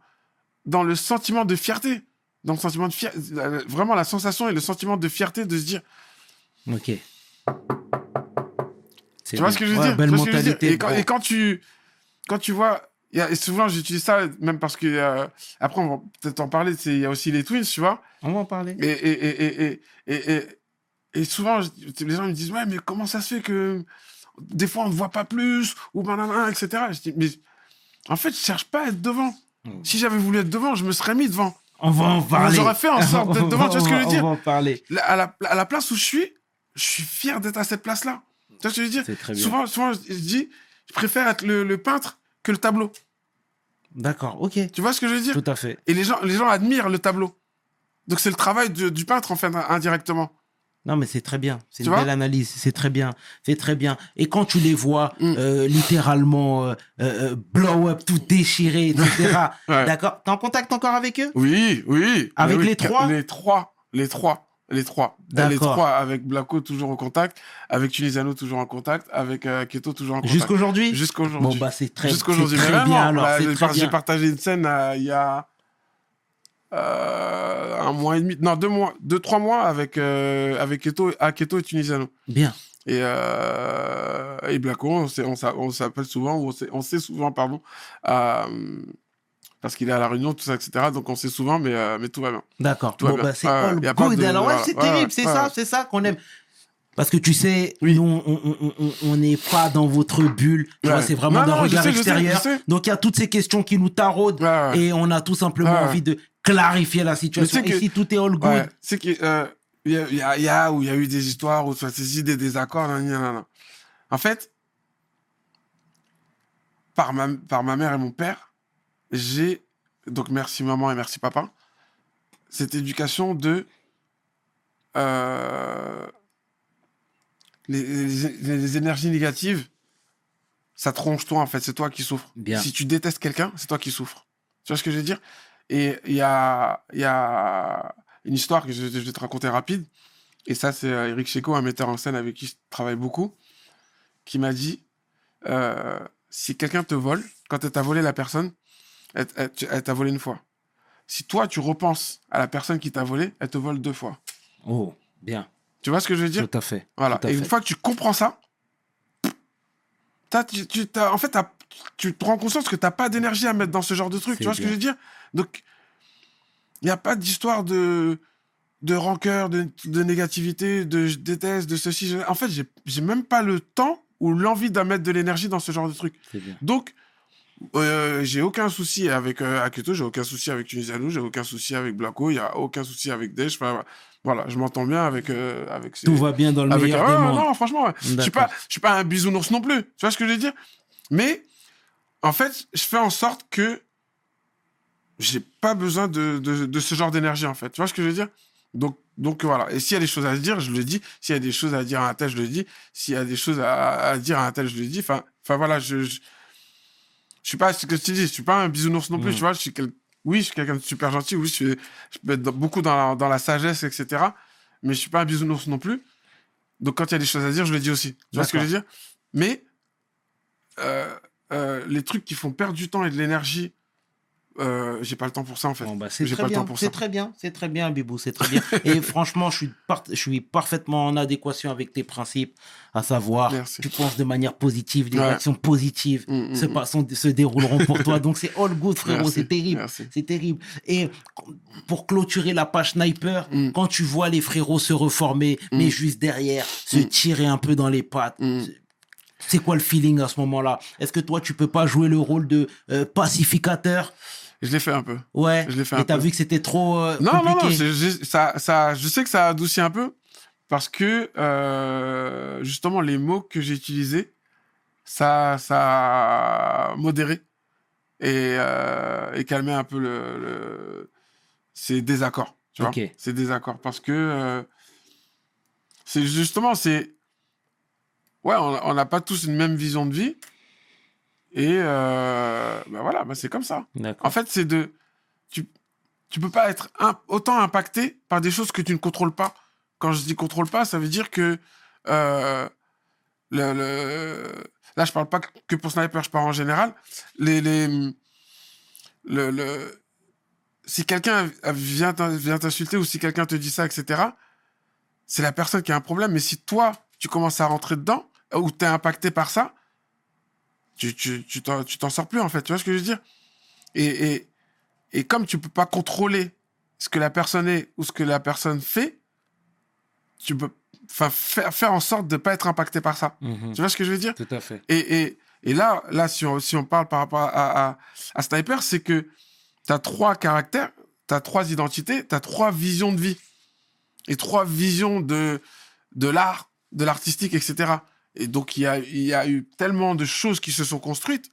[SPEAKER 3] dans le sentiment de fierté. Dans le sentiment de fierté. Vraiment la sensation et le sentiment de fierté de se dire.
[SPEAKER 1] Ok.
[SPEAKER 3] Tu vois ce que je veux
[SPEAKER 1] Ouais,
[SPEAKER 3] dire?
[SPEAKER 1] Belle
[SPEAKER 3] je veux dire?
[SPEAKER 1] mentalité.
[SPEAKER 3] et, quand, et quand tu, quand tu vois. Et souvent, j'utilise ça même parce que. euh, après, on va peut-être en parler. Il y a aussi les twins, tu vois.
[SPEAKER 1] On va en parler.
[SPEAKER 3] Et, et, et, et, souvent, les gens me disent Ouais, mais comment ça se fait que des fois on ne voit pas plus Ou banana, etc. Je dis Mais en fait, je cherche pas à être devant.
[SPEAKER 1] Mm.
[SPEAKER 3] Si j'avais voulu être devant, je me serais mis devant.
[SPEAKER 1] On va en parler.
[SPEAKER 3] J'aurais fait en sorte d'être <laughs> devant, tu vois ce que je veux
[SPEAKER 1] On
[SPEAKER 3] dire
[SPEAKER 1] va en parler.
[SPEAKER 3] Là, À la, à la place où je suis, je suis fier d'être à cette place-là. Tu vois ce que je veux dire
[SPEAKER 1] C'est très bien.
[SPEAKER 3] Souvent, souvent, je je dis Je préfère être le, le peintre que le tableau.
[SPEAKER 1] D'accord, ok.
[SPEAKER 3] Tu vois ce que je veux dire?
[SPEAKER 1] Tout à fait.
[SPEAKER 3] Et les gens, les gens admirent le tableau. Donc c'est le travail du, du peintre, en fait, indirectement.
[SPEAKER 1] Non, mais c'est très bien. C'est une belle analyse. C'est très bien. C'est très bien. Et quand tu les vois
[SPEAKER 3] Mm.
[SPEAKER 1] euh, littéralement euh, euh, blow up, tout déchiré, etc. <laughs>
[SPEAKER 3] Ouais.
[SPEAKER 1] D'accord T'es en contact encore avec eux?
[SPEAKER 3] Oui, oui.
[SPEAKER 1] Avec
[SPEAKER 3] oui,
[SPEAKER 1] les trois?
[SPEAKER 3] Les trois. Les trois. Les trois. Les trois. Avec Blacko, toujours en contact. Avec Tunisiano, toujours en contact. Avec euh, Keto, toujours en contact.
[SPEAKER 1] Jusqu'aujourd'hui
[SPEAKER 3] Jusqu'aujourd'hui.
[SPEAKER 1] Bon, bah, c'est très,
[SPEAKER 3] Jusqu'aujourd'hui.
[SPEAKER 1] c'est
[SPEAKER 3] Mais
[SPEAKER 1] très
[SPEAKER 3] vraiment,
[SPEAKER 1] bien alors.
[SPEAKER 3] bah,
[SPEAKER 1] c'est
[SPEAKER 3] j'ai
[SPEAKER 1] très
[SPEAKER 3] par- j'ai
[SPEAKER 1] bien.
[SPEAKER 3] partagé une scène euh, il y a euh, un mois et demi, non deux mois, deux trois mois avec euh, avec Keto, à Keto et Tunisiano.
[SPEAKER 1] Bien.
[SPEAKER 3] Et et Blacko, on s'est- s'appelle souvent, ou on sait, on souvent, pardon, parce qu'il est à la réunion, tout ça, etc. Donc on sait souvent, mais euh, mais tout va bien.
[SPEAKER 1] D'accord. Bon, bah, c'est
[SPEAKER 3] Ouais,
[SPEAKER 1] all good.
[SPEAKER 3] de-
[SPEAKER 1] Alors, ouais, c'est
[SPEAKER 3] Ouais,
[SPEAKER 1] terrible. C'est
[SPEAKER 3] ouais.
[SPEAKER 1] ça, c'est ça qu'on aime. Parce que tu sais,
[SPEAKER 3] Oui.
[SPEAKER 1] nous, on- n'est pas dans votre bulle.
[SPEAKER 3] Ouais.
[SPEAKER 1] c'est vraiment d'un regard
[SPEAKER 3] sais, je sais,
[SPEAKER 1] extérieur.
[SPEAKER 3] je sais.
[SPEAKER 1] Donc, il y a toutes ces questions qui nous taraudent.
[SPEAKER 3] Ouais.
[SPEAKER 1] Et on a tout simplement
[SPEAKER 3] Ouais.
[SPEAKER 1] envie de clarifier la situation. Et
[SPEAKER 3] que-
[SPEAKER 1] si tout est all good,
[SPEAKER 3] c'est qu'il euh, y, a, il y, a, il y a où il y a eu des histoires où saisi des désaccords, nan, nan, nan. En fait, par ma, par ma mère et mon père, j'ai, donc merci maman et merci papa, cette éducation de euh, les, les- les énergies négatives, ça te ronge toi en fait, c'est toi qui souffres.
[SPEAKER 1] Bien.
[SPEAKER 3] Si tu détestes quelqu'un, c'est toi qui souffres. Tu vois ce que je veux dire? Et il y a, y a une histoire que je, je vais te raconter rapide. Et ça, c'est euh, Eric Checo, un metteur en scène avec qui je travaille beaucoup, qui m'a dit euh, si quelqu'un te vole, quand elle t'a volé la personne, elle, elle- tu- elle t'a volé une fois. Si toi, tu repenses à la personne qui t'a volé, elle te vole deux fois.
[SPEAKER 1] oh, bien.
[SPEAKER 3] Tu vois ce que je veux dire?
[SPEAKER 1] Tout à fait.
[SPEAKER 3] Voilà.
[SPEAKER 1] À
[SPEAKER 3] Et une fois que tu comprends ça, t'as- tu, tu- t'as- en fait, t'as- tu te rends conscience que tu n'as pas d'énergie à mettre dans ce genre de truc. Tu vois ce que je veux dire? Donc, il n'y a pas d'histoire de, de rancœur, de, de négativité, de je déteste, de ceci. je- En fait, j'ai j'ai même pas le temps ou l'envie d'en mettre de l'énergie dans ce genre de truc.
[SPEAKER 1] C'est bien.
[SPEAKER 3] Donc, euh, j'ai aucun souci avec euh, Aketo, j'ai aucun souci avec Tunisiano, j'ai aucun souci avec Blacko, il n'y a aucun souci avec Desch. Enfin, voilà, je m'entends bien avec, euh, avec
[SPEAKER 1] Tout va bien dans le
[SPEAKER 3] avec
[SPEAKER 1] meilleur
[SPEAKER 3] ah,
[SPEAKER 1] des mondes.
[SPEAKER 3] non, franchement, je je suis pas un bisounours non plus. Tu vois ce que je veux dire? Mais en fait, je fais en sorte que j'ai pas besoin de, de, de ce genre d'énergie en fait. Tu vois ce que je veux dire? Donc, donc voilà. Et s'il y a des choses à se dire, je le dis. S'il y a des choses à dire à un tel, je le dis. S'il y a des choses à, à dire à un tel, je le dis. Enfin, enfin voilà, je, je, je suis pas ce que je te dis. Je suis pas un bisounours non plus.
[SPEAKER 1] Mm.
[SPEAKER 3] Tu vois, je suis quel- oui, je suis quelqu'un de super gentil. Oui, je, suis, je peux être dans- beaucoup dans la, dans la sagesse, etc. Mais je suis pas un bisounours non plus. Donc quand il y a des choses à dire, je le dis aussi. Tu vois ce que je veux dire? Mais euh, euh, les trucs qui font perdre du temps et de l'énergie, euh, j'ai pas le temps pour ça en fait.
[SPEAKER 1] Bon, bah, c'est très bien, c'est très bien, c'est très bien, Bibou, c'est très bien. Et <laughs> franchement, je suis, je suis parfaitement en adéquation avec tes principes, à savoir,
[SPEAKER 3] Merci.
[SPEAKER 1] tu penses de manière positive, des
[SPEAKER 3] Ouais.
[SPEAKER 1] actions positives
[SPEAKER 3] Mm, mm,
[SPEAKER 1] se,
[SPEAKER 3] mm.
[SPEAKER 1] se dérouleront pour toi. Donc c'est all good, frérot, c'est terrible. C'est terrible. Et pour clôturer la page sniper, quand tu vois les frérots se reformer, mais juste derrière, se tirer un peu dans les pattes, c'est- c'est quoi le feeling à ce moment-là? Est-ce que toi, tu peux pas jouer le rôle de euh, pacificateur?
[SPEAKER 3] Je l'ai fait un peu.
[SPEAKER 1] Ouais.
[SPEAKER 3] Je l'ai fait
[SPEAKER 1] Et
[SPEAKER 3] un
[SPEAKER 1] t'as
[SPEAKER 3] peu.
[SPEAKER 1] vu que c'était trop euh,
[SPEAKER 3] Non, non, non,
[SPEAKER 1] compliqué.
[SPEAKER 3] j'ai- ça, ça, je sais que ça adoucit un peu parce que euh, justement les mots que j'ai utilisés, ça, ça a modéré et, euh, et calmé un peu le, le- ces désaccords. Tu vois,
[SPEAKER 1] Ok.
[SPEAKER 3] ces désaccords parce que euh, c'est justement c'est ouais, on n'a pas tous une même vision de vie et euh, bah voilà, bah c'est comme ça. En fait, c'est de. Tu... tu peux pas être un- autant impacté par des choses que tu ne contrôles pas. Quand je dis contrôle pas, ça veut dire que euh, le, le- là, je parle pas que pour sniper, je parle en général. Les, les, le, le- si quelqu'un vient t'insulter ou si quelqu'un te dit ça, etc., c'est la personne qui a un problème. Mais si toi, tu commences à rentrer dedans ou tu es impacté par ça, tu, tu, tu t'en tu t'en sors plus, en fait. Tu vois ce que je veux dire? Et, et, et comme tu peux pas contrôler ce que la personne est ou ce que la personne fait, tu peux enfin, faire, faire en sorte de pas être impacté par ça.
[SPEAKER 1] Mhm.
[SPEAKER 3] Tu vois ce que je veux dire?
[SPEAKER 1] Tout à fait.
[SPEAKER 3] et, et, et là, là si, on, si on parle par rapport à, à, à Sniper, c'est que tu as trois caractères, tu as trois identités, tu as trois visions de vie. Et trois visions de, de l'art, de l'artistique, etc. Et donc, il y a, il y a eu tellement de choses qui se sont construites.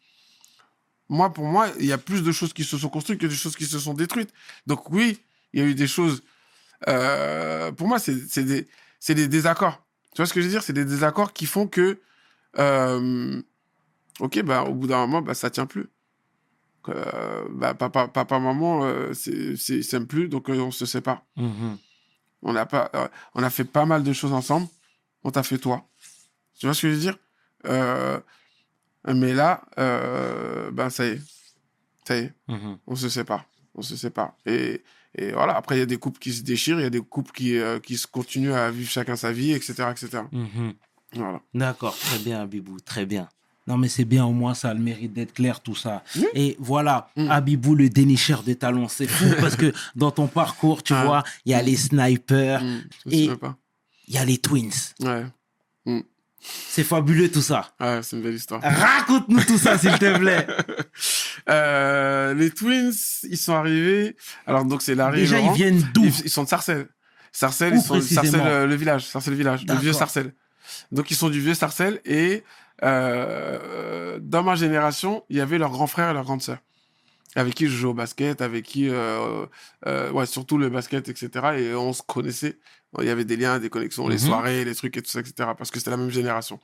[SPEAKER 3] Moi, pour moi, il y a plus de choses qui se sont construites que de choses qui se sont détruites. Donc, oui, il y a eu des choses. euh, pour moi, c'est des, des désaccords. Tu vois ce que je veux dire? C'est des désaccords qui font que. euh, ok, bah, au bout d'un moment, bah, ça tient plus. Euh, bah, papa, papa, maman, euh, c'est- s'aiment plus, donc on se sépare.
[SPEAKER 1] Mhm.
[SPEAKER 3] On a, pas, on a fait pas mal de choses ensemble. On t'a fait toi. Tu vois ce que je veux dire? Euh, Mais là, euh, ben ça y est. Ça y est,
[SPEAKER 1] Mhm.
[SPEAKER 3] on se sépare. On se sépare. Et, et voilà, après, il y a des couples qui se déchirent, il y a des couples qui, euh, qui se continuent à vivre chacun sa vie, etc. etc.
[SPEAKER 1] Mhm.
[SPEAKER 3] Voilà.
[SPEAKER 1] D'accord, très bien, Abibou, très bien. Non, mais c'est bien, au moins, ça a le mérite d'être clair, tout ça. Et voilà,
[SPEAKER 3] Mm.
[SPEAKER 1] Abibou, le dénicheur de talons, c'est fou <laughs> parce que dans ton parcours, tu
[SPEAKER 3] Ah.
[SPEAKER 1] vois, il y a les snipers,
[SPEAKER 3] Mm, je
[SPEAKER 1] et-
[SPEAKER 3] sais même pas.
[SPEAKER 1] il y a les twins.
[SPEAKER 3] Ouais,
[SPEAKER 1] C'est fabuleux, tout ça.
[SPEAKER 3] ouais c'est une belle histoire.
[SPEAKER 1] Raconte-nous tout ça, s'il te plaît. <laughs>
[SPEAKER 3] Euh, les Twins, ils sont arrivés. Alors, donc, c'est Larry
[SPEAKER 1] Déjà,
[SPEAKER 3] et
[SPEAKER 1] ils viennent d'où
[SPEAKER 3] Ils, ils sont de Sarcelles. Sarcelles,
[SPEAKER 1] Où
[SPEAKER 3] ils sont de Sarcelles, euh, le village. Sarcelles village. Le vieux Sarcelles. Donc, ils sont du vieux Sarcelles. Et euh, dans ma génération, il y avait leur grand frère et leur grande sœur. Avec qui je jouais au basket, avec qui, euh, euh, ouais, surtout le basket, etc. Et on se connaissait. Il y avait des liens, des connexions, les
[SPEAKER 1] Mhm.
[SPEAKER 3] soirées, les trucs et tout ça, etc. Parce que c'était la même génération.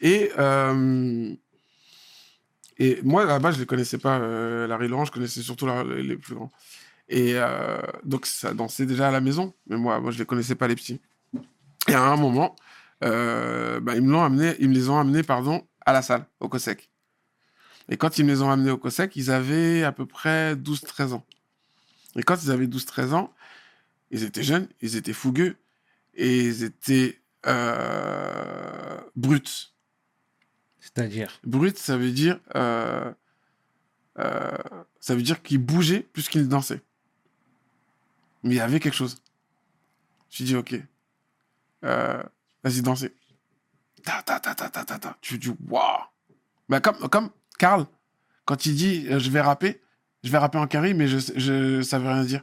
[SPEAKER 3] Et, euh, et moi, là-bas, je ne les connaissais pas, euh, Larry Laurent, je connaissais surtout la- les, plus grands. Et euh, donc, ça dansait déjà à la maison, mais moi, moi je ne les connaissais pas, les petits. Et à un moment, euh, bah, ils, me l'ont amené, ils me les ont amenés pardon, à la salle, au COSEC. Et quand ils me les ont amenés au COSEC, ils avaient à peu près 12-13 ans. Et quand ils avaient 12-13 ans, ils étaient jeunes, ils étaient fougueux, et ils étaient euh, bruts.
[SPEAKER 1] C'est-à-dire
[SPEAKER 3] Brut, ça veut dire, euh, euh, ça veut dire qu'il bougeait plus qu'il dansait. Mais il y avait quelque chose. Je dis ok, euh, vas-y danser. Ta ta ta ta ta ta ta. Tu dis waouh. Bah comme comme Karl, quand il dit je vais rapper, je vais rapper en carry, mais je je ça veut rien dire.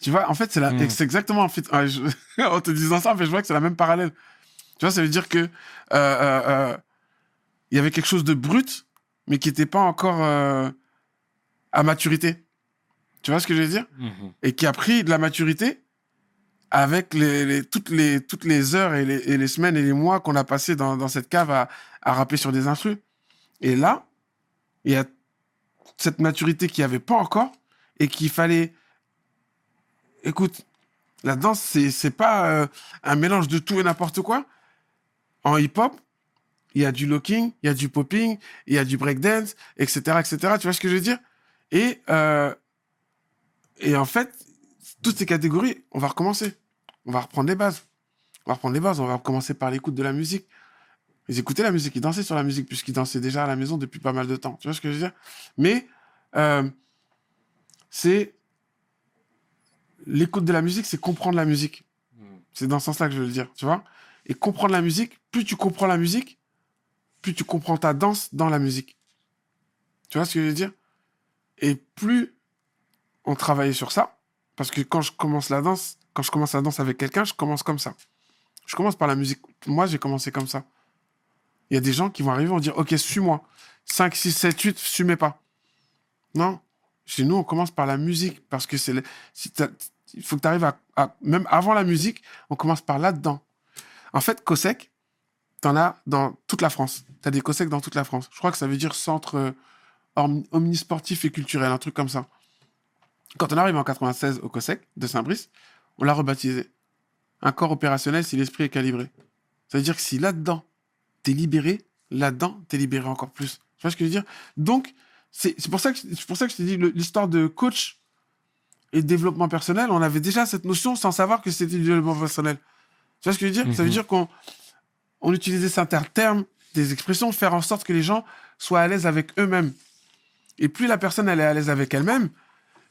[SPEAKER 3] Tu vois, en fait c'est la-
[SPEAKER 1] Mm.
[SPEAKER 3] c'est exactement en fait je- <laughs> en te disant ça, en fait je vois que c'est la même parallèle. Tu vois, ça veut dire que euh, euh, euh, il y avait quelque chose de brut, mais qui n'était pas encore euh, à maturité. Tu vois ce que je veux dire?
[SPEAKER 1] Mhm.
[SPEAKER 3] Et qui a pris de la maturité avec les, les- toutes, les, toutes les heures et les, et les semaines et les mois qu'on a passé dans, dans cette cave à, à rapper sur des instrus. Et là, il y a cette maturité qu'il n'y avait pas encore et qu'il fallait... Écoute, la danse, c'est c'est pas euh, un mélange de tout et n'importe quoi. En hip-hop, il y a du locking, il y a du popping, il y a du breakdance, etc., etc. Tu vois ce que je veux dire? Et euh, et en fait, toutes ces catégories, on va recommencer. On va reprendre les bases. On va reprendre les bases. On va commencer par l'écoute de la musique. Ils écoutaient la musique, ils dansaient sur la musique puisqu'ils dansaient déjà à la maison depuis pas mal de temps. Tu vois ce que je veux dire? Mais euh, c'est l'écoute de la musique, c'est comprendre la musique. C'est dans ce sens-là que je veux le dire, tu vois Et comprendre la musique, plus tu comprends la musique, plus tu comprends ta danse dans la musique. Tu vois ce que je veux dire? Et plus on travaillait sur ça, parce que quand je commence la danse, quand je commence la danse avec quelqu'un, je commence comme ça. Je commence par la musique. Moi, j'ai commencé comme ça. Il y a des gens qui vont arriver, vont dire, OK, suis-moi. 5, 6, 7, 8, suis-moi pas. Non. Chez nous, on commence par la musique, parce que c'est... le- si il faut que tu arrives à, Même avant la musique, on commence par là-dedans. En fait, COSEC, t'en as dans toute la France. T'as des COSEC dans toute la France. Je crois que ça veut dire centre euh, omni- omnisportif et culturel, un truc comme ça. Quand on arrive en 96 au COSEC de Saint-Brice, on l'a rebaptisé. Un corps opérationnel si l'esprit est calibré. Ça veut dire que si là-dedans, t'es libéré, là-dedans, t'es libéré encore plus. Tu vois ce que je veux dire? Donc, c'est pour ça que pour ça que je dit le- l'histoire de coach et développement personnel, on avait déjà cette notion sans savoir que c'était du développement personnel. Tu vois ce que je veux dire? Ça veut
[SPEAKER 1] Mhm.
[SPEAKER 3] dire qu'on on utilisait certains termes, des expressions, faire en sorte que les gens soient à l'aise avec eux-mêmes. Et plus la personne elle est à l'aise avec elle-même,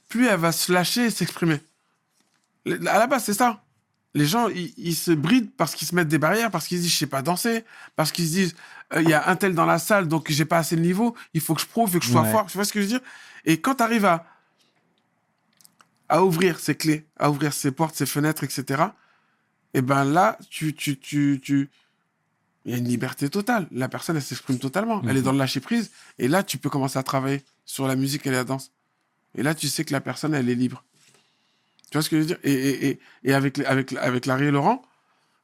[SPEAKER 3] plus elle va se lâcher et s'exprimer. À la base, c'est ça. Les gens, ils, ils se brident parce qu'ils se mettent des barrières, parce qu'ils se disent je sais pas danser, parce qu'ils se disent euh, il y a un tel dans la salle, donc j'ai pas assez de niveau, il faut que je prouve, il faut que je sois
[SPEAKER 1] Ouais.
[SPEAKER 3] fort. Tu vois ce que je veux dire? Et quand tu arrives à, à ouvrir ses clés, à ouvrir ses portes, ses fenêtres, etc., et ben là, tu, tu, tu, tu, il y a une liberté totale. La personne, elle s'exprime totalement. Elle est
[SPEAKER 1] Mhm.
[SPEAKER 3] dans le lâcher prise. Et là, tu peux commencer à travailler sur la musique et la danse. Et là, tu sais que la personne, elle est libre. Tu vois ce que je veux dire? Et, et, et, et avec, avec, avec Larry et Laurent,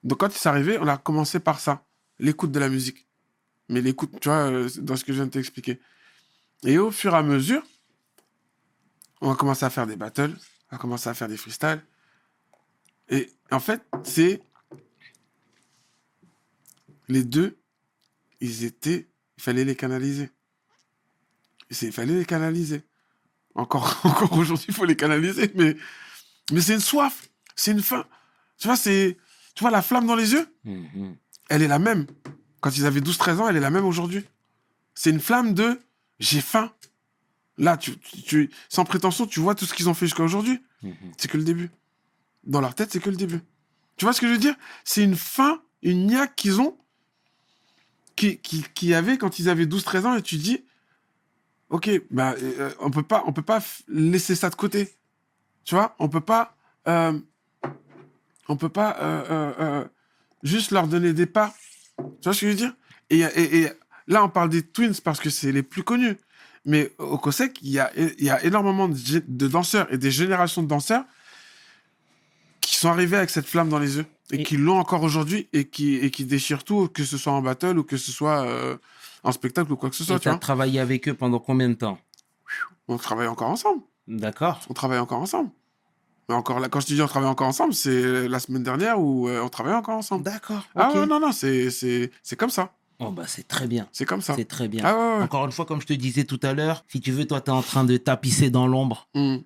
[SPEAKER 3] donc quand c'est arrivé, on a commencé par ça, l'écoute de la musique. Mais l'écoute, tu vois, euh, dans ce que je viens de t'expliquer. Et au fur et à mesure, on a commencé à faire des battles, a commencé à faire des freestyles. Et en fait, c'est les deux, ils étaient, il fallait les canaliser. Il fallait les canaliser. Encore, <laughs> encore aujourd'hui, il faut les canaliser, mais, mais c'est une soif, c'est une faim. Tu vois, c'est, tu vois la flamme dans les yeux,
[SPEAKER 1] Mhm.
[SPEAKER 3] elle est la même. Quand ils avaient 12-13 ans, elle est la même aujourd'hui. C'est une flamme de j'ai faim. Là, tu, tu- sans prétention, tu vois tout ce qu'ils ont fait jusqu'à aujourd'hui.
[SPEAKER 1] Mhm.
[SPEAKER 3] C'est que le début. Dans leur tête, c'est que le début. Tu vois ce que je veux dire? C'est une faim, une niaque qu'ils ont, qui, qui, qui avaient quand ils avaient 12-13 ans, et tu dis, ok, bah, euh, on peut pas, on peut pas laisser ça de côté. Tu vois? On peut pas, euh, on peut pas euh, euh, euh, juste leur donner des pas. Tu vois ce que je veux dire? Et, et, et là, on parle des Twins parce que c'est les plus connus. Mais au COSEC, il y a, il y a énormément de, danseurs et des générations de danseurs qui sont arrivés avec cette flamme dans les yeux et,
[SPEAKER 1] Et-
[SPEAKER 3] qui l'ont encore aujourd'hui et qui, et qui déchirent tout, que ce soit en battle ou que ce soit euh, en spectacle ou quoi que ce soit.
[SPEAKER 1] Et
[SPEAKER 3] Tu vois
[SPEAKER 1] travaillé avec eux pendant combien de temps?
[SPEAKER 3] On travaille encore ensemble.
[SPEAKER 1] D'accord.
[SPEAKER 3] On travaille encore ensemble. Mais encore là, quand je te dis on travaille encore ensemble, c'est la semaine dernière où euh, on travaille encore ensemble.
[SPEAKER 1] D'accord.
[SPEAKER 3] Ah non, non, c'est, c'est comme ça.
[SPEAKER 1] Oh bah c'est très bien.
[SPEAKER 3] C'est comme ça.
[SPEAKER 1] C'est très bien.
[SPEAKER 3] Ah ouais, ouais.
[SPEAKER 1] Encore une fois, comme je te disais tout à l'heure, si tu veux, toi, t'es en train de tapisser dans l'ombre.
[SPEAKER 3] Hmm.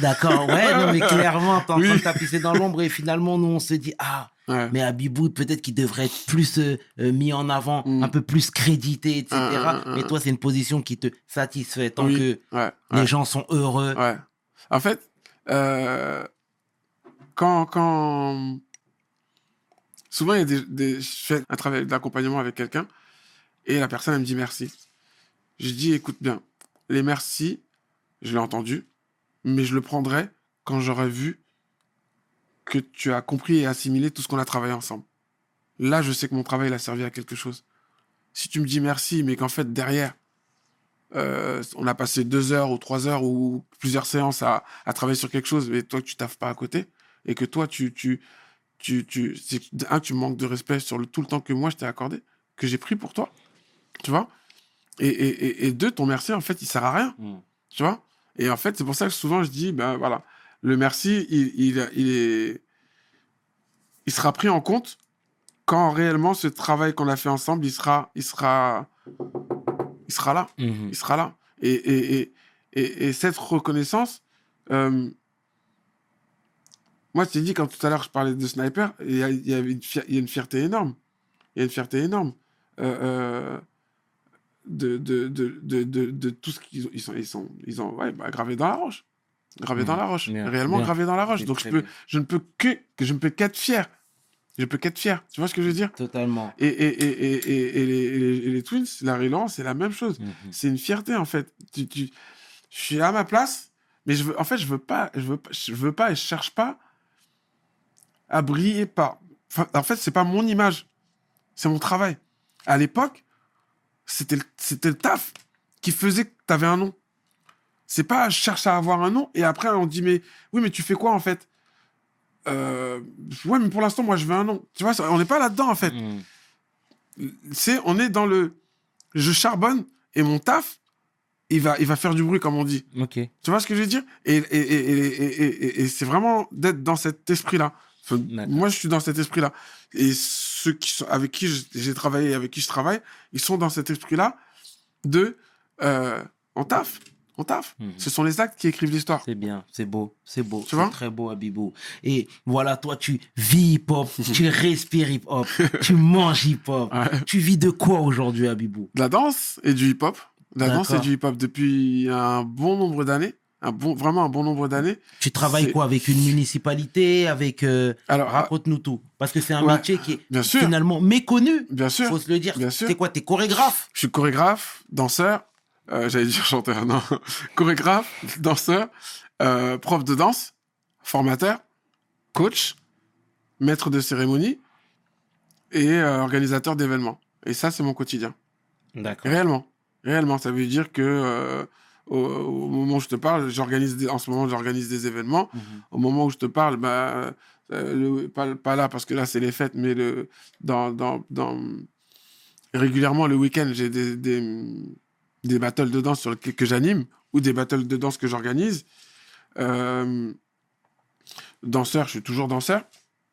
[SPEAKER 1] D'accord, ouais, non, mais <laughs> clairement, t'es en train de tapisser dans l'ombre et finalement, nous, on se dit, ah,
[SPEAKER 3] Ouais.
[SPEAKER 1] mais Abibou, peut-être qu'il devrait être plus euh, euh, mis en avant,
[SPEAKER 3] Mm.
[SPEAKER 1] un peu plus crédité, etc.
[SPEAKER 3] Mm, mm, mm,
[SPEAKER 1] mais toi, c'est une position qui te satisfait tant
[SPEAKER 3] Oui.
[SPEAKER 1] que les gens sont heureux.
[SPEAKER 3] En fait, euh, quand, quand. Souvent, il des, je fais un travail d'accompagnement avec quelqu'un et la personne, elle me dit merci. Je dis, écoute bien, les merci, je l'ai entendu, mais je le prendrai quand j'aurai vu que tu as compris et assimilé tout ce qu'on a travaillé ensemble. Là, je sais que mon travail il a servi à quelque chose. Si tu me dis merci, mais qu'en fait, derrière, euh, on a passé deux heures ou trois heures ou plusieurs séances à, à travailler sur quelque chose, mais toi, tu taffes pas à côté, et que toi, tu, tu, tu, tu, un, tu manques de respect sur le, tout le temps que moi, je t'ai accordé, que j'ai pris pour toi, tu vois, et, et, et, deux, ton merci, en fait, il sert à rien,
[SPEAKER 1] Mm.
[SPEAKER 3] tu vois, et en fait, c'est pour ça que souvent, je dis, ben voilà, le merci, il, il, il est, il sera pris en compte quand réellement ce travail qu'on a fait ensemble, il sera, il sera, il sera là
[SPEAKER 1] Mhm.
[SPEAKER 3] il sera là. Et, et, et, et, et cette reconnaissance, euh, moi, je t'ai dit, quand tout à l'heure je parlais de Sniper, il y a, il y avait une, fier- il y a une fierté énorme. Il y a une fierté énorme euh, euh, de, de, de, de, de, de tout ce qu'ils ont. Ils sont, ils sont, ils ont ouais, bah, gravé dans la roche. Gravé dans la roche.
[SPEAKER 1] Bien,
[SPEAKER 3] Réellement
[SPEAKER 1] bien.
[SPEAKER 3] gravé dans la roche. Donc, je,
[SPEAKER 1] très
[SPEAKER 3] peux,
[SPEAKER 1] bien.
[SPEAKER 3] je ne peux que, je ne peux qu'être fier. Je peux qu'être fier. Tu vois ce que je veux dire?
[SPEAKER 1] Totalement.
[SPEAKER 3] et, et, et, et, et, et les, Twins, la Relance, c'est la même chose
[SPEAKER 1] Mhm.
[SPEAKER 3] c'est une fierté en fait. Tu, tu- je suis à ma place, mais je veux, en fait, je veux pas, je veux, je veux pas et je cherche pas à briller par. Enfin, en fait, c'est pas mon image, c'est mon travail. À l'époque, c'était le, c'était le taf qui faisait que tu avais un nom. C'est pas je cherche à avoir un nom et après on dit mais oui mais tu fais quoi en fait? Euh, Ouais mais pour l'instant moi je veux un nom. Tu vois on n'est pas là-dedans en fait c'est on est dans le je charbonne et mon taf il va, il va faire du bruit, comme on dit.
[SPEAKER 1] Ok.
[SPEAKER 3] Tu vois ce que je veux dire? Et, et, et, et, c'est vraiment d'être dans cet esprit-là. Enfin, moi, je suis dans cet esprit-là. Et ceux qui sont, avec qui j'ai travaillé et avec qui je travaille, ils sont dans cet esprit-là de euh, on taffe, on taffe.
[SPEAKER 1] Mhm.
[SPEAKER 3] Ce sont les actes qui écrivent l'histoire.
[SPEAKER 1] C'est bien, c'est beau, c'est beau,
[SPEAKER 3] Tu
[SPEAKER 1] c'est
[SPEAKER 3] vois
[SPEAKER 1] très beau, Abibou. Et voilà, toi, tu vis hip-hop, <laughs> tu respires hip-hop, tu manges hip-hop.
[SPEAKER 3] Ouais.
[SPEAKER 1] Tu vis de quoi aujourd'hui, Abibou?
[SPEAKER 3] De la danse et du hip-hop. La danse et du hip-hop depuis un bon nombre d'années. Un bon, vraiment un bon nombre d'années.
[SPEAKER 1] Tu travailles quoi Avec une municipalité Avec. euh,
[SPEAKER 3] Alors, ah,
[SPEAKER 1] Raconte-nous tout. Parce que c'est un
[SPEAKER 3] Ouais,
[SPEAKER 1] métier qui est
[SPEAKER 3] bien sûr.
[SPEAKER 1] finalement méconnu.
[SPEAKER 3] bien sûr.
[SPEAKER 1] faut se le dire.
[SPEAKER 3] bien sûr.
[SPEAKER 1] C'est quoi T'es chorégraphe?
[SPEAKER 3] Je suis chorégraphe, danseur, euh, j'allais dire chanteur, non, <laughs> chorégraphe, danseur, euh, prof de danse, formateur, coach, maître de cérémonie et euh, organisateur d'événements. Et ça, c'est mon quotidien.
[SPEAKER 1] D'accord.
[SPEAKER 3] Réellement. Réellement, ça veut dire que au, au moment où je te parle, j'organise en ce moment, j'organise des événements.
[SPEAKER 1] Mhm.
[SPEAKER 3] Au moment où je te parle, bah, euh, le- pas, pas là parce que là c'est les fêtes, mais le, dans, dans, dans, régulièrement le week-end, j'ai des, des, des battles de danse sur lesquels que j'anime ou des battles de danse que j'organise. Euh, danseur, je suis toujours danseur.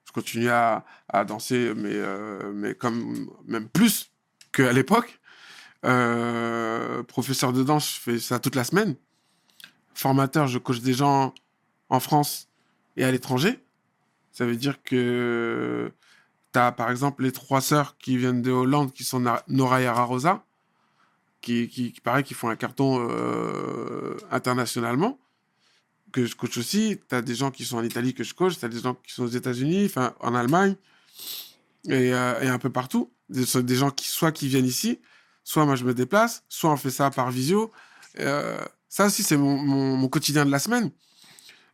[SPEAKER 3] Je continue à, à danser, mais, euh, mais comme même plus qu'à l'époque. Euh, professeur de danse, je fais ça toute la semaine. Formateur, je coach des gens en France et à l'étranger. Ça veut dire que tu as par exemple les trois sœurs qui viennent de Hollande, qui sont Nora et Rosa, qui, qui, qui font un carton euh, internationalement, que je coach aussi. Tu as des gens qui sont en Italie que je coach, tu as des gens qui sont aux États-Unis, enfin en Allemagne, et, euh, un peu partout. Des, des gens qui, soit qui viennent ici, soit moi je me déplace, soit on fait ça par visio. Euh, ça aussi, c'est mon, quotidien de la semaine.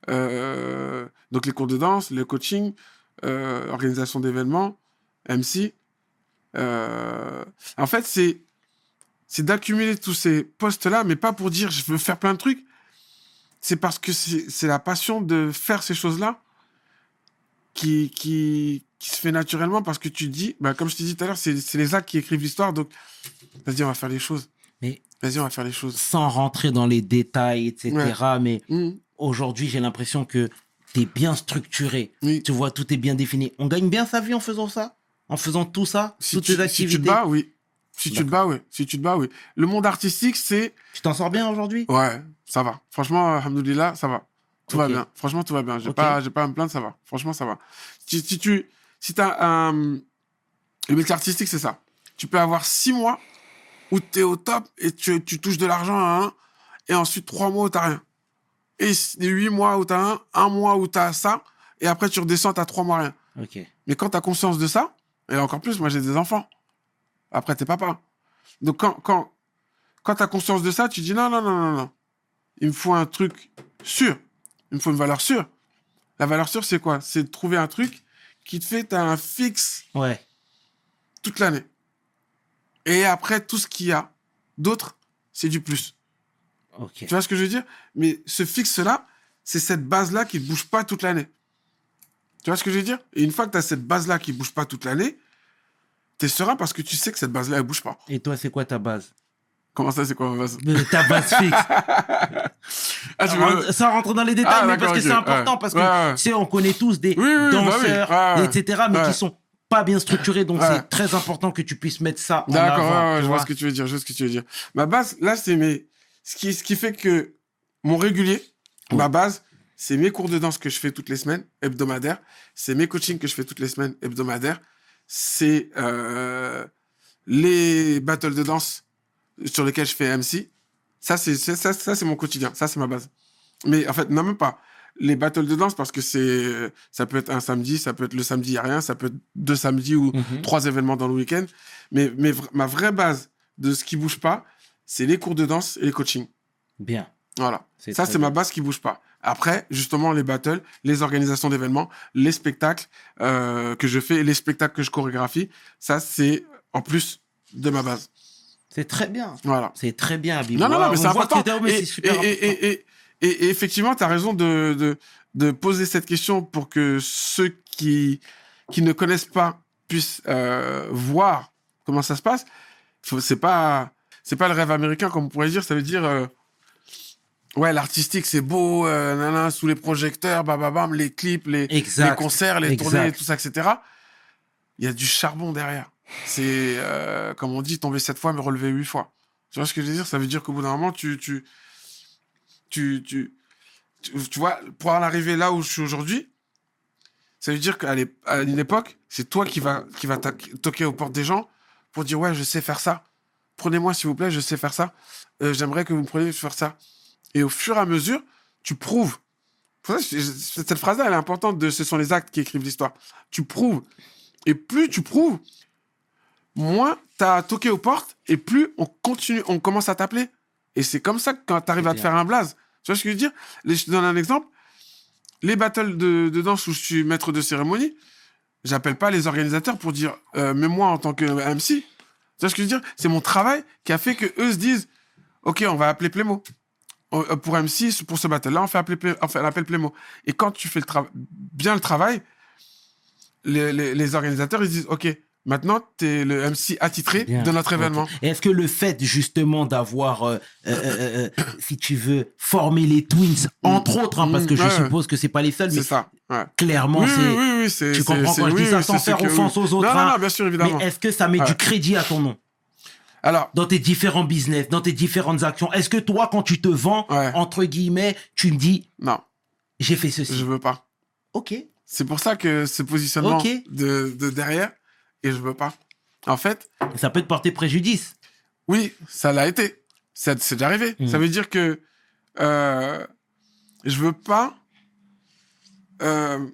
[SPEAKER 3] Euh, donc les cours de danse, le coaching, euh, organisation d'événements, MC. Euh, en fait, c'est c'est d'accumuler tous ces postes-là, mais pas pour dire je veux faire plein de trucs. C'est parce que c'est la passion de faire ces choses-là qui, qui, qui se fait naturellement parce que tu dis, bah, comme je t'ai dit tout à l'heure, c'est les actes qui écrivent l'histoire. Donc, vas-y, on va faire les choses.
[SPEAKER 1] Mais
[SPEAKER 3] Vas-y, on va faire les choses.
[SPEAKER 1] sans rentrer dans les détails, etc. Mais
[SPEAKER 3] Mhm.
[SPEAKER 1] aujourd'hui, j'ai l'impression que tu es bien structuré.
[SPEAKER 3] Oui.
[SPEAKER 1] Tu vois, tout est bien défini. On gagne bien sa vie en faisant ça? En faisant tout ça?
[SPEAKER 3] Si
[SPEAKER 1] Toutes
[SPEAKER 3] tu, si
[SPEAKER 1] activités
[SPEAKER 3] tu te bats, oui. Si tu te bats, oui. Si tu te bats, oui. Le monde artistique, c'est.
[SPEAKER 1] Tu t'en sors bien aujourd'hui?
[SPEAKER 3] Ouais, ça va. Franchement, alhamdoulilah, ça va. Tout va bien. Franchement, tout va bien. J'ai
[SPEAKER 1] Ok.
[SPEAKER 3] pas, j'ai pas à me plaindre, ça va. Franchement, ça va. Si, si tu, si t'as un, le métier artistique, c'est ça. Tu peux avoir six mois où t'es au top et tu, tu touches de l'argent à un, et ensuite trois mois où t'as rien. Et huit mois où t'as un, un mois où t'as ça, et après tu redescends, t'as trois mois rien. Mais quand tu as conscience de ça, et encore plus, moi j'ai des enfants. Après, t'es papa. Donc quand, quand, quand tu as conscience de ça, tu dis non, non, non, non, non. Il me faut un truc sûr. Il me faut une valeur sûre. La valeur sûre, c'est quoi? C'est de trouver un truc qui te fait, tu un fixe
[SPEAKER 1] Ouais.
[SPEAKER 3] toute l'année. Et après, tout ce qu'il y a d'autre, c'est du plus. Tu vois ce que je veux dire? Mais ce fixe-là, c'est cette base-là qui ne bouge pas toute l'année. Tu vois ce que je veux dire? Et une fois que tu as cette base-là qui ne bouge pas toute l'année, tu es serein parce que tu sais que cette base-là, elle bouge pas.
[SPEAKER 1] Et toi, c'est quoi ta base?
[SPEAKER 3] Comment ça, c'est quoi ma base?
[SPEAKER 1] Ta base fixe. <laughs>
[SPEAKER 3] Ah, veux-
[SPEAKER 1] Ça rentre dans les détails,
[SPEAKER 3] Ah,
[SPEAKER 1] mais parce que c'est important,
[SPEAKER 3] Ouais.
[SPEAKER 1] parce que
[SPEAKER 3] Ouais, ouais.
[SPEAKER 1] tu sais, on connaît tous des
[SPEAKER 3] Oui, oui, oui, bah oui.
[SPEAKER 1] danseurs,
[SPEAKER 3] ouais.
[SPEAKER 1] etc., mais qui sont pas bien structurés, donc
[SPEAKER 3] Ouais.
[SPEAKER 1] c'est très important que tu puisses mettre ça en
[SPEAKER 3] D'accord, ouais, ouais, je vois
[SPEAKER 1] vois.
[SPEAKER 3] ce que tu veux dire, je vois ce que tu veux dire. Ma base, là, c'est mes... Ce qui, ce qui fait que mon régulier, ma base, c'est mes cours de danse que je fais toutes les semaines, hebdomadaires. C'est mes coachings que je fais toutes les semaines, hebdomadaires. C'est euh, les battles de danse sur lesquels je fais MC. Ça, c'est ça, ça c'est mon quotidien. Ça, c'est ma base. Mais en fait, non, même pas. Les battles de danse, parce que c'est, ça peut être un samedi, ça peut être le samedi, il n'y a rien, ça peut être deux samedis ou
[SPEAKER 1] Mhm.
[SPEAKER 3] trois événements dans le week-end. Mais, ma vraie base de ce qui bouge pas, c'est les cours de danse et les coachings.
[SPEAKER 1] Bien.
[SPEAKER 3] Voilà. Ça, c'est ma base qui bouge pas. Après, justement, les battles, les organisations d'événements, les spectacles euh, que je fais, les spectacles que je chorégraphie, ça, c'est en plus de ma base.
[SPEAKER 1] C'est très bien.
[SPEAKER 3] Voilà.
[SPEAKER 1] C'est très bien, Habib.
[SPEAKER 3] Non, non, non, mais c'est important. et, effectivement, tu as raison de, de, de poser cette question pour que ceux qui, qui ne connaissent pas puissent euh, voir comment ça se passe. C'est pas, c'est pas le rêve américain, comme on pourrait dire. Ça veut dire, euh, ouais, l'artistique, c'est beau, euh, nanana, sous les projecteurs, bababam, les clips, les, concerts, les
[SPEAKER 1] Exact.
[SPEAKER 3] tournées, tout ça, etc. Il y a du charbon derrière. C'est, euh, comme on dit, tomber sept fois, mais relever huit fois. Tu vois ce que je veux dire? Ça veut dire qu'au bout d'un moment, tu, tu, tu, tu, tu, vois, pour arriver là où je suis aujourd'hui, ça veut dire qu'à une époque, c'est toi qui va, qui va toquer aux portes des gens pour dire ouais, je sais faire ça. Prenez-moi s'il vous plaît, je sais faire ça. Euh, J'aimerais que vous me preniez faire ça. Et au fur et à mesure, tu prouves. Cette phrase-là, elle est importante. De, ce sont les actes qui écrivent l'histoire. Tu prouves. Et plus tu prouves, moins tu as toqué aux portes et plus on continue, on commence à t'appeler. Et c'est comme ça que quand tu arrives à te faire un blaze. Tu vois ce que je veux dire? Les- Je te donne un exemple. Les battles de, de danse où je suis maître de cérémonie, j'appelle pas les organisateurs pour dire euh, mais moi en tant que MC. Tu vois ce que je veux dire? C'est mon travail qui a fait que eux se disent OK, on va appeler Plémo. On- euh, Pour MC, pour ce battle-là, on fait appeler, on fait l'appel Plémo. Et quand tu fais le bien le travail, les, les- les organisateurs, ils disent, OK, maintenant, tu es le MC attitré
[SPEAKER 1] Bien.
[SPEAKER 3] de notre événement.
[SPEAKER 1] Est-ce que le fait justement d'avoir, euh, euh, euh, si tu veux, formé les Twins, entre autres, hein, parce que je
[SPEAKER 3] Mm. Ouais, ouais.
[SPEAKER 1] suppose que c'est pas les seuls, mais
[SPEAKER 3] ça. Ouais.
[SPEAKER 1] clairement,
[SPEAKER 3] Oui,
[SPEAKER 1] c'est.
[SPEAKER 3] oui, oui, oui, c'est.
[SPEAKER 1] tu comprends quand je dis ça sans faire
[SPEAKER 3] que-
[SPEAKER 1] offense aux autres,
[SPEAKER 3] Non, non,
[SPEAKER 1] hein.
[SPEAKER 3] non, bien sûr, évidemment.
[SPEAKER 1] Mais est-ce que ça met
[SPEAKER 3] Ouais.
[SPEAKER 1] du crédit à ton nom?
[SPEAKER 3] Alors,
[SPEAKER 1] dans tes différents business, dans tes différentes actions Est-ce que toi, quand tu te vends, entre guillemets, tu me dis,
[SPEAKER 3] non,
[SPEAKER 1] j'ai fait ceci?
[SPEAKER 3] Je veux pas.
[SPEAKER 1] Ok.
[SPEAKER 3] C'est pour ça que ce positionnement de derrière, et je veux pas. En fait,
[SPEAKER 1] Ça peut te porter préjudice.
[SPEAKER 3] oui, ça l'a été. C'est déjà arrivé.
[SPEAKER 1] Mhm.
[SPEAKER 3] Ça veut dire que euh, je veux pas euh,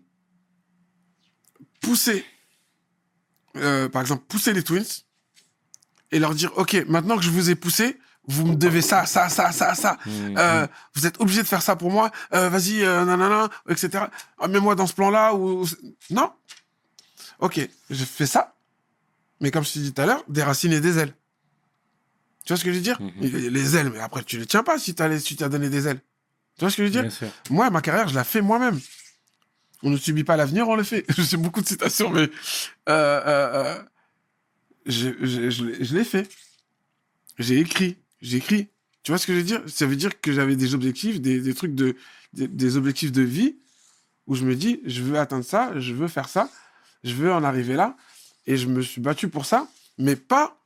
[SPEAKER 3] pousser, euh, par exemple, pousser les Twins et leur dire, OK, maintenant que je vous ai poussé, vous me devez ça, ça, ça, ça, ça. Euh, vous êtes obligé de faire ça pour moi. Euh, Vas-y, euh, nanana, etc. Ah, Mets-moi dans ce plan-là. Ou... Non. Ok, je fais ça. Mais comme je t'ai dit tout à l'heure, des racines et des ailes. Tu vois ce que je veux dire
[SPEAKER 1] Mhm.
[SPEAKER 3] Les- Les ailes, mais après, tu les tiens pas si t'as les- si tu t'as donné des ailes. Tu vois ce que je veux dire. Moi, ma carrière, je la fais moi-même. On ne subit pas l'avenir, on le fait. <laughs> Je sais beaucoup de citations, mais euh, euh, euh, je, je, je l'ai- je l'ai fait. J'ai écrit. J'ai écrit. Tu vois ce que je veux dire? Ça veut dire que j'avais des objectifs, des, des trucs de, des, des objectifs de vie où je me dis, je veux atteindre ça, je veux faire ça, je veux en arriver là. Et je me suis battu pour ça, mais pas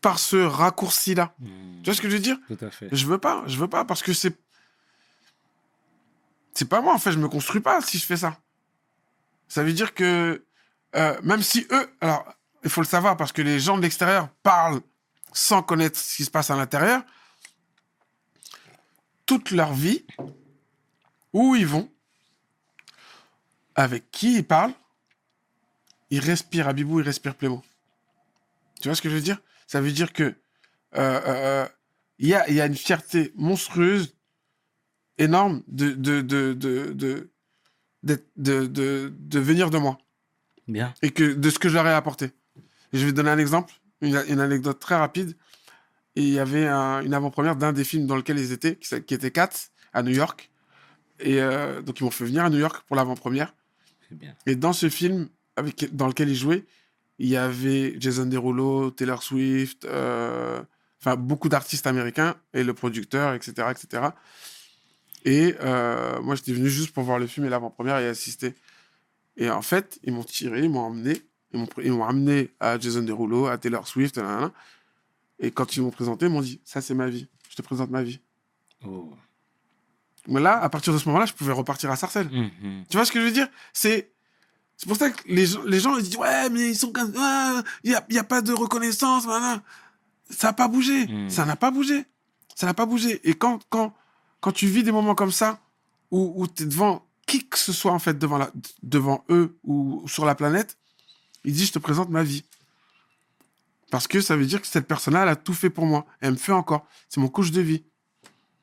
[SPEAKER 3] par ce raccourci-là. Tu vois ce que je veux dire?
[SPEAKER 1] Tout à fait.
[SPEAKER 3] je veux pas, je veux pas parce que c'est c'est pas moi en fait, je me construis pas si je fais ça. Ça veut dire que euh, même si eux, alors il faut le savoir parce que les gens de l'extérieur parlent sans connaître ce qui se passe à l'intérieur, toute leur vie, où ils vont, avec qui ils parlent, ils respirent Abibou, ils respirent Plémo. Tu vois ce que je veux dire? Ça veut dire que euh, euh, il y a, il y a une fierté monstrueuse, énorme, de, de, de, de, de, venir de moi
[SPEAKER 1] Bien.
[SPEAKER 3] et que de ce que je leur ai apporté. Et je vais te donner un exemple, une, une anecdote très rapide. Et il y avait un- une avant-première d'un des films dans lequel ils étaient, qui, était Cats, à New York. Et euh, donc ils m'ont fait venir à New York pour l'avant-première. Et dans ce film avec, dans lequel ils jouaient, il y avait Jason Derulo, Taylor Swift, euh, enfin beaucoup d'artistes américains et le producteur, etc., etc. Et euh, moi, j'étais venu juste pour voir le film et l'avant-première et assister. Et en fait, ils m'ont tiré, ils m'ont emmené, ils m'ont pr- ils m'ont amené à Jason Derulo, à Taylor Swift, et quand ils m'ont présenté, ils m'ont dit, ça c'est ma vie, je te présente ma vie.
[SPEAKER 1] Oh.
[SPEAKER 3] Mais là, à partir de ce moment-là, je pouvais repartir à Sarcelles.
[SPEAKER 1] Mhm.
[SPEAKER 3] Tu vois ce que je veux dire? C'est c'est pour ça que les gens, les gens ils disent ouais mais ils sont comme ah, il y a, il y a pas de reconnaissance nanana. ça n'a pas bougé.
[SPEAKER 1] Mm.
[SPEAKER 3] ça n'a pas bougé. Ça n'a pas bougé. Et quand quand quand tu vis des moments comme ça où, où tu es devant qui que ce soit en fait devant la, devant eux ou sur la planète il dit je te présente ma vie. Parce que ça veut dire que cette personne-là elle a tout fait pour moi. Elle me fait encore. C'est mon coach de vie.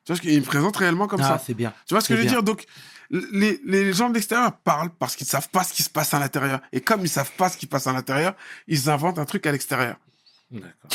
[SPEAKER 3] Tu vois ce qu'il me présente réellement comme
[SPEAKER 1] Ah,
[SPEAKER 3] ça.
[SPEAKER 1] c'est bien.
[SPEAKER 3] tu vois ce que je veux dire? Donc, les, les gens de l'extérieur parlent parce qu'ils ne savent pas ce qui se passe à l'intérieur. Et comme ils ne savent pas ce qui se passe à l'intérieur, ils inventent un truc à l'extérieur.
[SPEAKER 1] D'accord.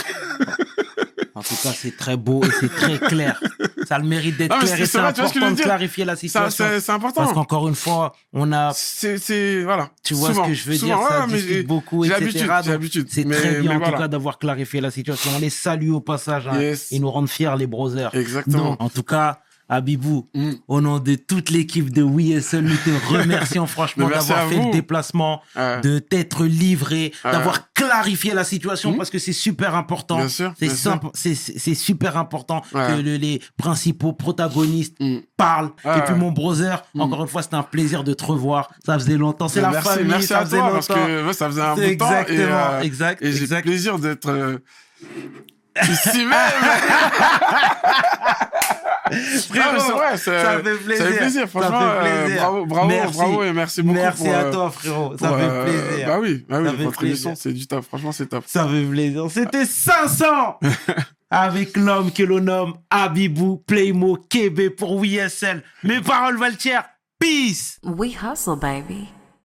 [SPEAKER 1] En tout cas, c'est très beau et c'est très clair. Ça a le mérite d'être clair
[SPEAKER 3] c'est-
[SPEAKER 1] et
[SPEAKER 3] c'est
[SPEAKER 1] c'est
[SPEAKER 3] vrai, tu vois ce que je
[SPEAKER 1] important
[SPEAKER 3] veux
[SPEAKER 1] de
[SPEAKER 3] dire
[SPEAKER 1] clarifier la
[SPEAKER 3] Ça,
[SPEAKER 1] situation.
[SPEAKER 3] c'est c'est
[SPEAKER 1] Parce
[SPEAKER 3] important.
[SPEAKER 1] qu'encore une fois, on a,
[SPEAKER 3] C'est, c'est, voilà.
[SPEAKER 1] tu vois
[SPEAKER 3] Souvent,
[SPEAKER 1] ce que je veux
[SPEAKER 3] souvent,
[SPEAKER 1] dire, ça
[SPEAKER 3] ouais,
[SPEAKER 1] discute
[SPEAKER 3] j'ai-
[SPEAKER 1] beaucoup,
[SPEAKER 3] j'ai
[SPEAKER 1] etc.
[SPEAKER 3] l'habitude,
[SPEAKER 1] Donc,
[SPEAKER 3] j'ai l'habitude.
[SPEAKER 1] C'est
[SPEAKER 3] Mais-
[SPEAKER 1] très bien en
[SPEAKER 3] voilà.
[SPEAKER 1] tout cas d'avoir clarifié la situation. On les salue au passage hein.
[SPEAKER 3] Yes.
[SPEAKER 1] ils nous rendent fiers les brothers.
[SPEAKER 3] Exactement.
[SPEAKER 1] Non, en tout cas, Abibou,
[SPEAKER 3] Mm.
[SPEAKER 1] au nom de toute l'équipe de WeSL, nous te <laughs> remercions franchement d'avoir fait
[SPEAKER 3] vous.
[SPEAKER 1] le déplacement, de t'être livré, d'avoir clarifié la situation
[SPEAKER 3] Mm.
[SPEAKER 1] parce que c'est super important. C'est super important
[SPEAKER 3] Ouais.
[SPEAKER 1] que le- les principaux protagonistes
[SPEAKER 3] Mm.
[SPEAKER 1] parlent.
[SPEAKER 3] Ouais,
[SPEAKER 1] Et puis mon brother, encore une fois, c'était un plaisir de te revoir. Ça faisait longtemps. C'est la
[SPEAKER 3] merci,
[SPEAKER 1] famille,
[SPEAKER 3] merci
[SPEAKER 1] ça
[SPEAKER 3] à
[SPEAKER 1] faisait
[SPEAKER 3] toi,
[SPEAKER 1] longtemps.
[SPEAKER 3] parce que ouais, ça faisait un de temps.
[SPEAKER 1] Exactement,
[SPEAKER 3] Et, euh,
[SPEAKER 1] exact,
[SPEAKER 3] et j'ai plaisir d'être euh, ici même. <laughs>
[SPEAKER 1] Frérot,
[SPEAKER 3] Ah, non, ouais, c'est-
[SPEAKER 1] ça fait plaisir.
[SPEAKER 3] Ça fait plaisir,
[SPEAKER 1] Ça
[SPEAKER 3] franchement.
[SPEAKER 1] fait
[SPEAKER 3] euh,
[SPEAKER 1] plaisir.
[SPEAKER 3] bravo, bravo,
[SPEAKER 1] Merci.
[SPEAKER 3] bravo et merci beaucoup.
[SPEAKER 1] Merci
[SPEAKER 3] pour,
[SPEAKER 1] à
[SPEAKER 3] euh,
[SPEAKER 1] toi, frérot. Ça
[SPEAKER 3] pour,
[SPEAKER 1] fait
[SPEAKER 3] euh,
[SPEAKER 1] plaisir.
[SPEAKER 3] Bah oui, bah oui,
[SPEAKER 1] Ça fait
[SPEAKER 3] votre
[SPEAKER 1] plaisir.
[SPEAKER 3] émission, c'est du top. Franchement, c'est top.
[SPEAKER 1] Ça fait plaisir. C'était 500 <laughs> avec l'homme que l'on nomme Abibou Playmo Kébé pour WSL. Mes paroles valent. Peace.
[SPEAKER 2] We hustle, baby.